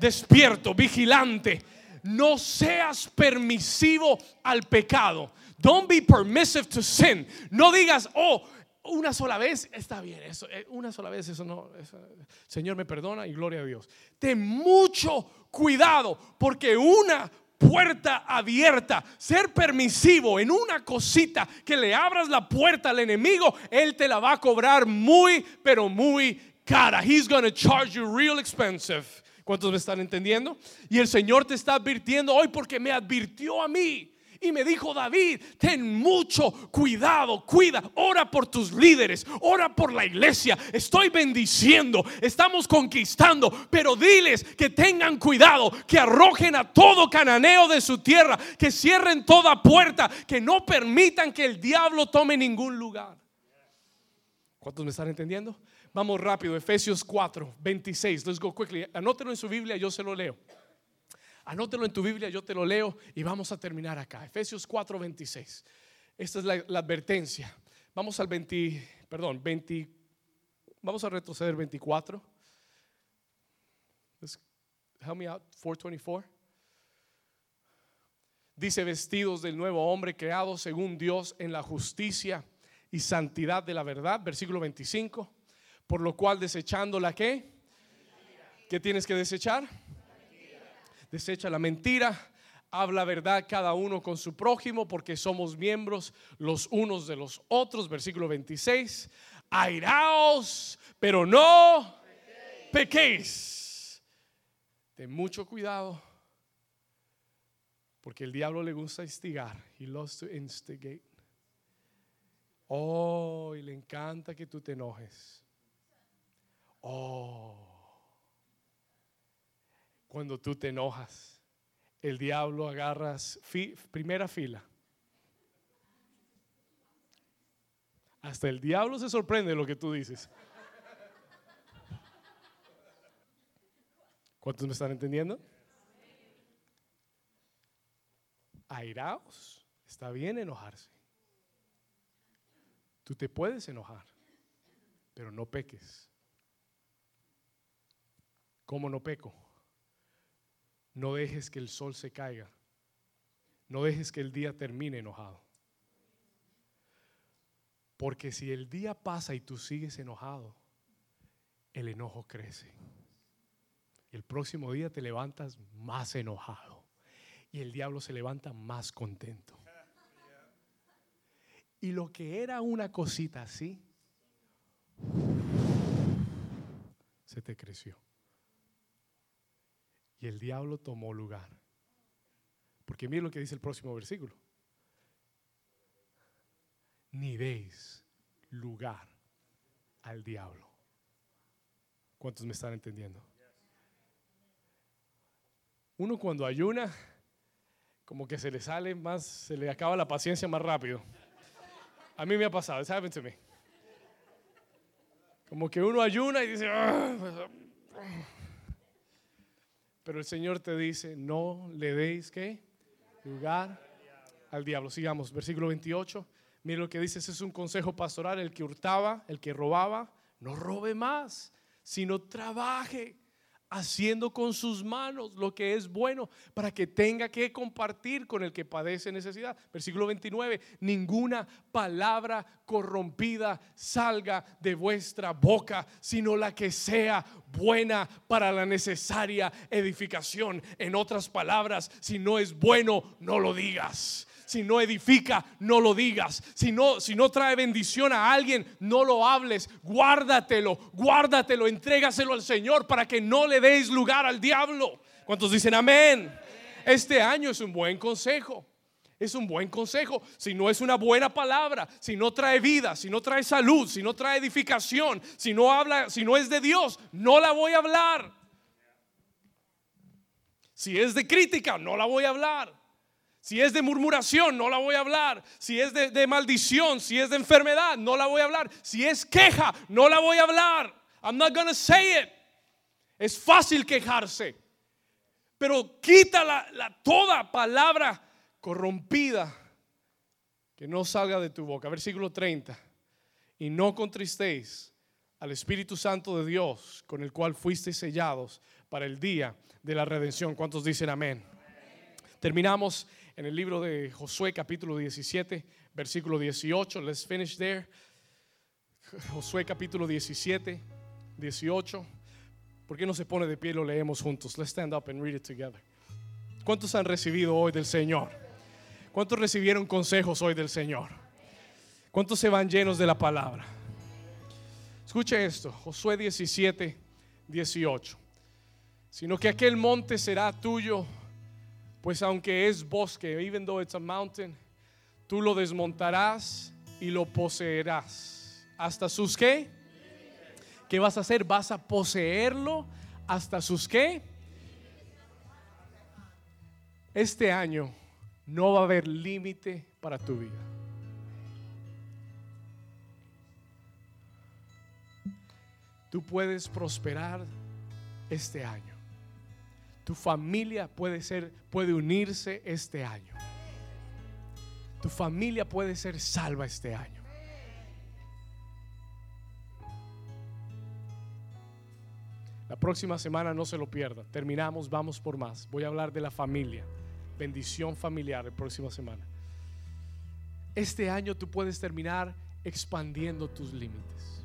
Despierto, vigilante. No seas permisivo al pecado. Don't be permissive to sin. No digas, oh, una sola vez está bien, eso, eh, una sola vez, eso no, Señor me perdona y gloria a Dios. Ten mucho cuidado, porque una puerta abierta, ser permisivo en una cosita que le abras la puerta al enemigo, él te la va a cobrar muy, pero muy cara. He's gonna charge you real expensive. ¿Cuántos me están entendiendo? Y el Señor te está advirtiendo hoy porque me advirtió a mí. Y me dijo David, ten mucho cuidado, cuida, ora por tus líderes, ora por la iglesia. Estoy bendiciendo, estamos conquistando, pero diles que tengan cuidado, que arrojen a todo cananeo de su tierra, que cierren toda puerta, que no permitan que el diablo tome ningún lugar. ¿Cuántos me están entendiendo? Vamos rápido, Efesios 4, 26. Let's go quickly. Anótelo en su Biblia, yo se lo leo. Anótelo en tu Biblia, yo te lo leo y vamos a terminar acá. Efesios 4, 26. Esta es la, advertencia. Vamos al 20, perdón, 20, vamos a retroceder 24. help me out, 424. Dice vestidos del nuevo hombre creado según Dios en la justicia y santidad de la verdad, versículo 25, por lo cual desechando la que, ¿qué tienes que desechar? desecha la mentira, habla verdad cada uno con su prójimo, porque somos miembros los unos de los otros. Versículo 26. Airaos, pero no pequéis. Ten mucho cuidado, porque el diablo le gusta instigar. He loves to instigate. Oh, y le encanta que tú te enojes. Oh cuando tú te enojas. El diablo agarras primera fila. Hasta el diablo se sorprende de lo que tú dices. ¿Cuántos me están entendiendo? Airaos. Está bien enojarse. Tú te puedes enojar, pero no peques. ¿Cómo no peco? No dejes que el sol se caiga. No dejes que el día termine enojado. Porque si el día pasa y tú sigues enojado, el enojo crece. El próximo día te levantas más enojado. Y el diablo se levanta más contento. Y lo que era una cosita así, se te creció. El diablo tomó lugar. Porque mire lo que dice el próximo versículo. Ni deis lugar al diablo. ¿Cuántos me están entendiendo? Uno cuando ayuna, como que se le sale más, se le acaba la paciencia más rápido. A mí me ha pasado, it's happened to me. Como que uno ayuna y dice, ah, pues, pero el Señor te dice, no le deis que lugar al diablo. Sigamos, versículo 28. Mira lo que dice, ese es un consejo pastoral, el que hurtaba, el que robaba, no robe más, sino trabaje haciendo con sus manos lo que es bueno para que tenga que compartir con el que padece necesidad. Versículo 29, ninguna palabra corrompida salga de vuestra boca, sino la que sea buena para la necesaria edificación. En otras palabras, si no es bueno, no lo digas. Si no edifica, no lo digas. Si no, si no trae bendición a alguien, no lo hables. Guárdatelo, guárdatelo, entrégaselo al Señor para que no le deis lugar al diablo. ¿Cuántos dicen amén? Este año es un buen consejo. Es un buen consejo. Si no es una buena palabra, si no trae vida, si no trae salud, si no trae edificación, si no habla, si no es de Dios, no la voy a hablar. Si es de crítica, no la voy a hablar. Si es de murmuración, no la voy a hablar. Si es de, maldición, si es de enfermedad, no la voy a hablar. Si es queja, no la voy a hablar. I'm not gonna say it. Es fácil quejarse. Pero quita la, toda palabra corrompida que no salga de tu boca. Versículo 30. Y no contristéis al Espíritu Santo de Dios, con el cual fuisteis sellados para el día de la redención. ¿Cuántos dicen amén? Terminamos en el libro de Josué capítulo 17, versículo 18. Let's finish there. Josué capítulo 17, 18. ¿Por qué no se pone de pie y lo leemos juntos? Let's stand up and read it together. ¿Cuántos han recibido hoy del Señor? ¿Cuántos recibieron consejos hoy del Señor? ¿Cuántos se van llenos de la palabra? Escuche esto, Josué 17, 18. Sino que aquel monte será tuyo, pues aunque es bosque, even though it's a mountain, tú lo desmontarás y lo poseerás. ¿Hasta sus qué? ¿Qué vas a hacer? Vas a poseerlo hasta sus qué? Este año no va a haber límite para tu vida. Tú puedes prosperar este año. Tu familia puede ser puede unirse este año. Tu familia puede ser salva este año. La próxima semana no se lo pierda. Terminamos, vamos por más. Voy a hablar de la familia. Bendición familiar la próxima semana. Este año tú puedes terminar expandiendo tus límites.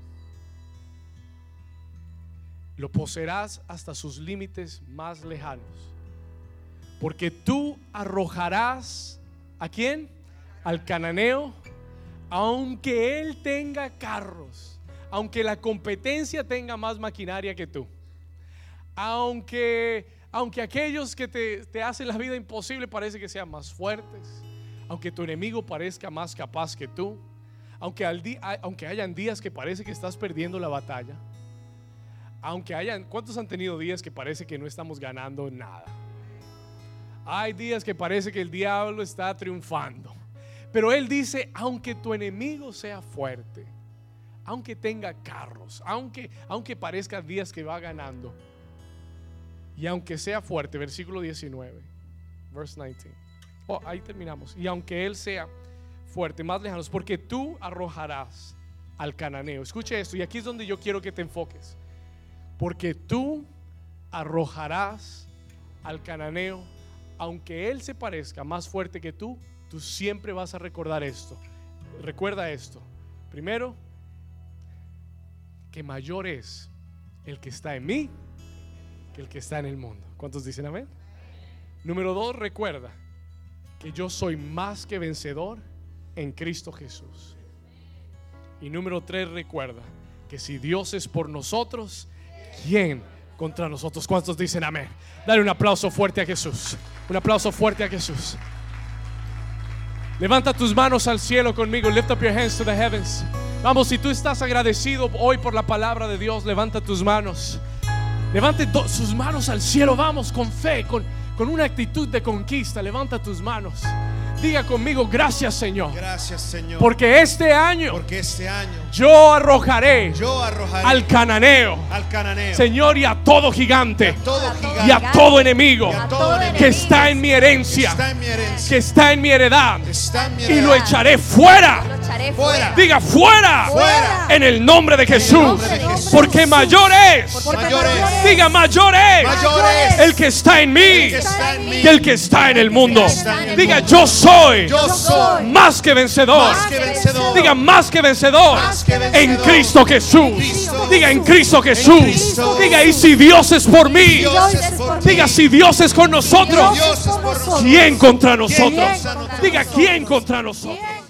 Lo poseerás hasta sus límites más lejanos. Porque tú arrojarás a quién? Al cananeo, aunque él tenga carros, aunque la competencia tenga más maquinaria que tú aunque, aunque aquellos que te, hacen la vida imposible parece que sean más fuertes, aunque tu enemigo parezca más capaz que tú, aunque, al aunque hayan días que parece que estás perdiendo la batalla, aunque hayan, ¿cuántos han tenido días que parece que no estamos ganando nada? Hay días que parece que el diablo está triunfando. Pero él dice, aunque tu enemigo sea fuerte, aunque tenga carros, aunque, aunque parezca días que va ganando, y aunque sea fuerte, versículo 19, verse 19. Oh, ahí terminamos. Y aunque él sea fuerte, más lejanos, porque tú arrojarás al cananeo. Escuche esto, y aquí es donde yo quiero que te enfoques. Porque tú arrojarás al cananeo, aunque él se parezca más fuerte que tú, tú siempre vas a recordar esto. Recuerda esto. Primero, que mayor es el que está en mí que el que está en el mundo. ¿Cuántos dicen amén? Número dos, recuerda que yo soy más que vencedor en Cristo Jesús. Y número tres, recuerda que si Dios es por nosotros, ¿quién contra nosotros? ¿Cuántos dicen amén? Dale un aplauso fuerte a Jesús. Un aplauso fuerte a Jesús. Levanta tus manos al cielo conmigo. Lift up your hands to the heavens. Vamos, si tú estás agradecido hoy por la palabra de Dios, levanta tus manos. Levante sus manos al cielo, vamos con fe, con, con una actitud de conquista. Levanta tus manos. Diga conmigo, gracias Señor. Gracias Señor. Porque este año, porque este año yo arrojaré, yo arrojaré al, cananeo, al cananeo, Señor, y a todo gigante, y a todo, gigante, y a todo enemigo, y a todo enemigo que, está en mi herencia, que está en mi herencia, que está en mi heredad, está en mi y lo echaré fuera. Lo echaré Fuera. Diga fuera. Fuera. En el nombre de Jesús. nombre de Jesús. Porque mayor es. Porque Mayor es. Diga mayor es. Mayor es. El que está en mí. que está en mí. Que el que está en el mundo. Diga yo soy. Yo soy Más que vencedor. más que vencedor. Diga más que vencedor. Más que vencedor. En Cristo Jesús. Cristo Diga en Jesús. Cristo En Jesús. Cristo Diga y si Dios es por mí. Dios es por mí. Diga si Dios es con nosotros. Dios es por nosotros. ¿Quién contra nosotros? contra nosotros? Diga quién contra nosotros. ¿Quién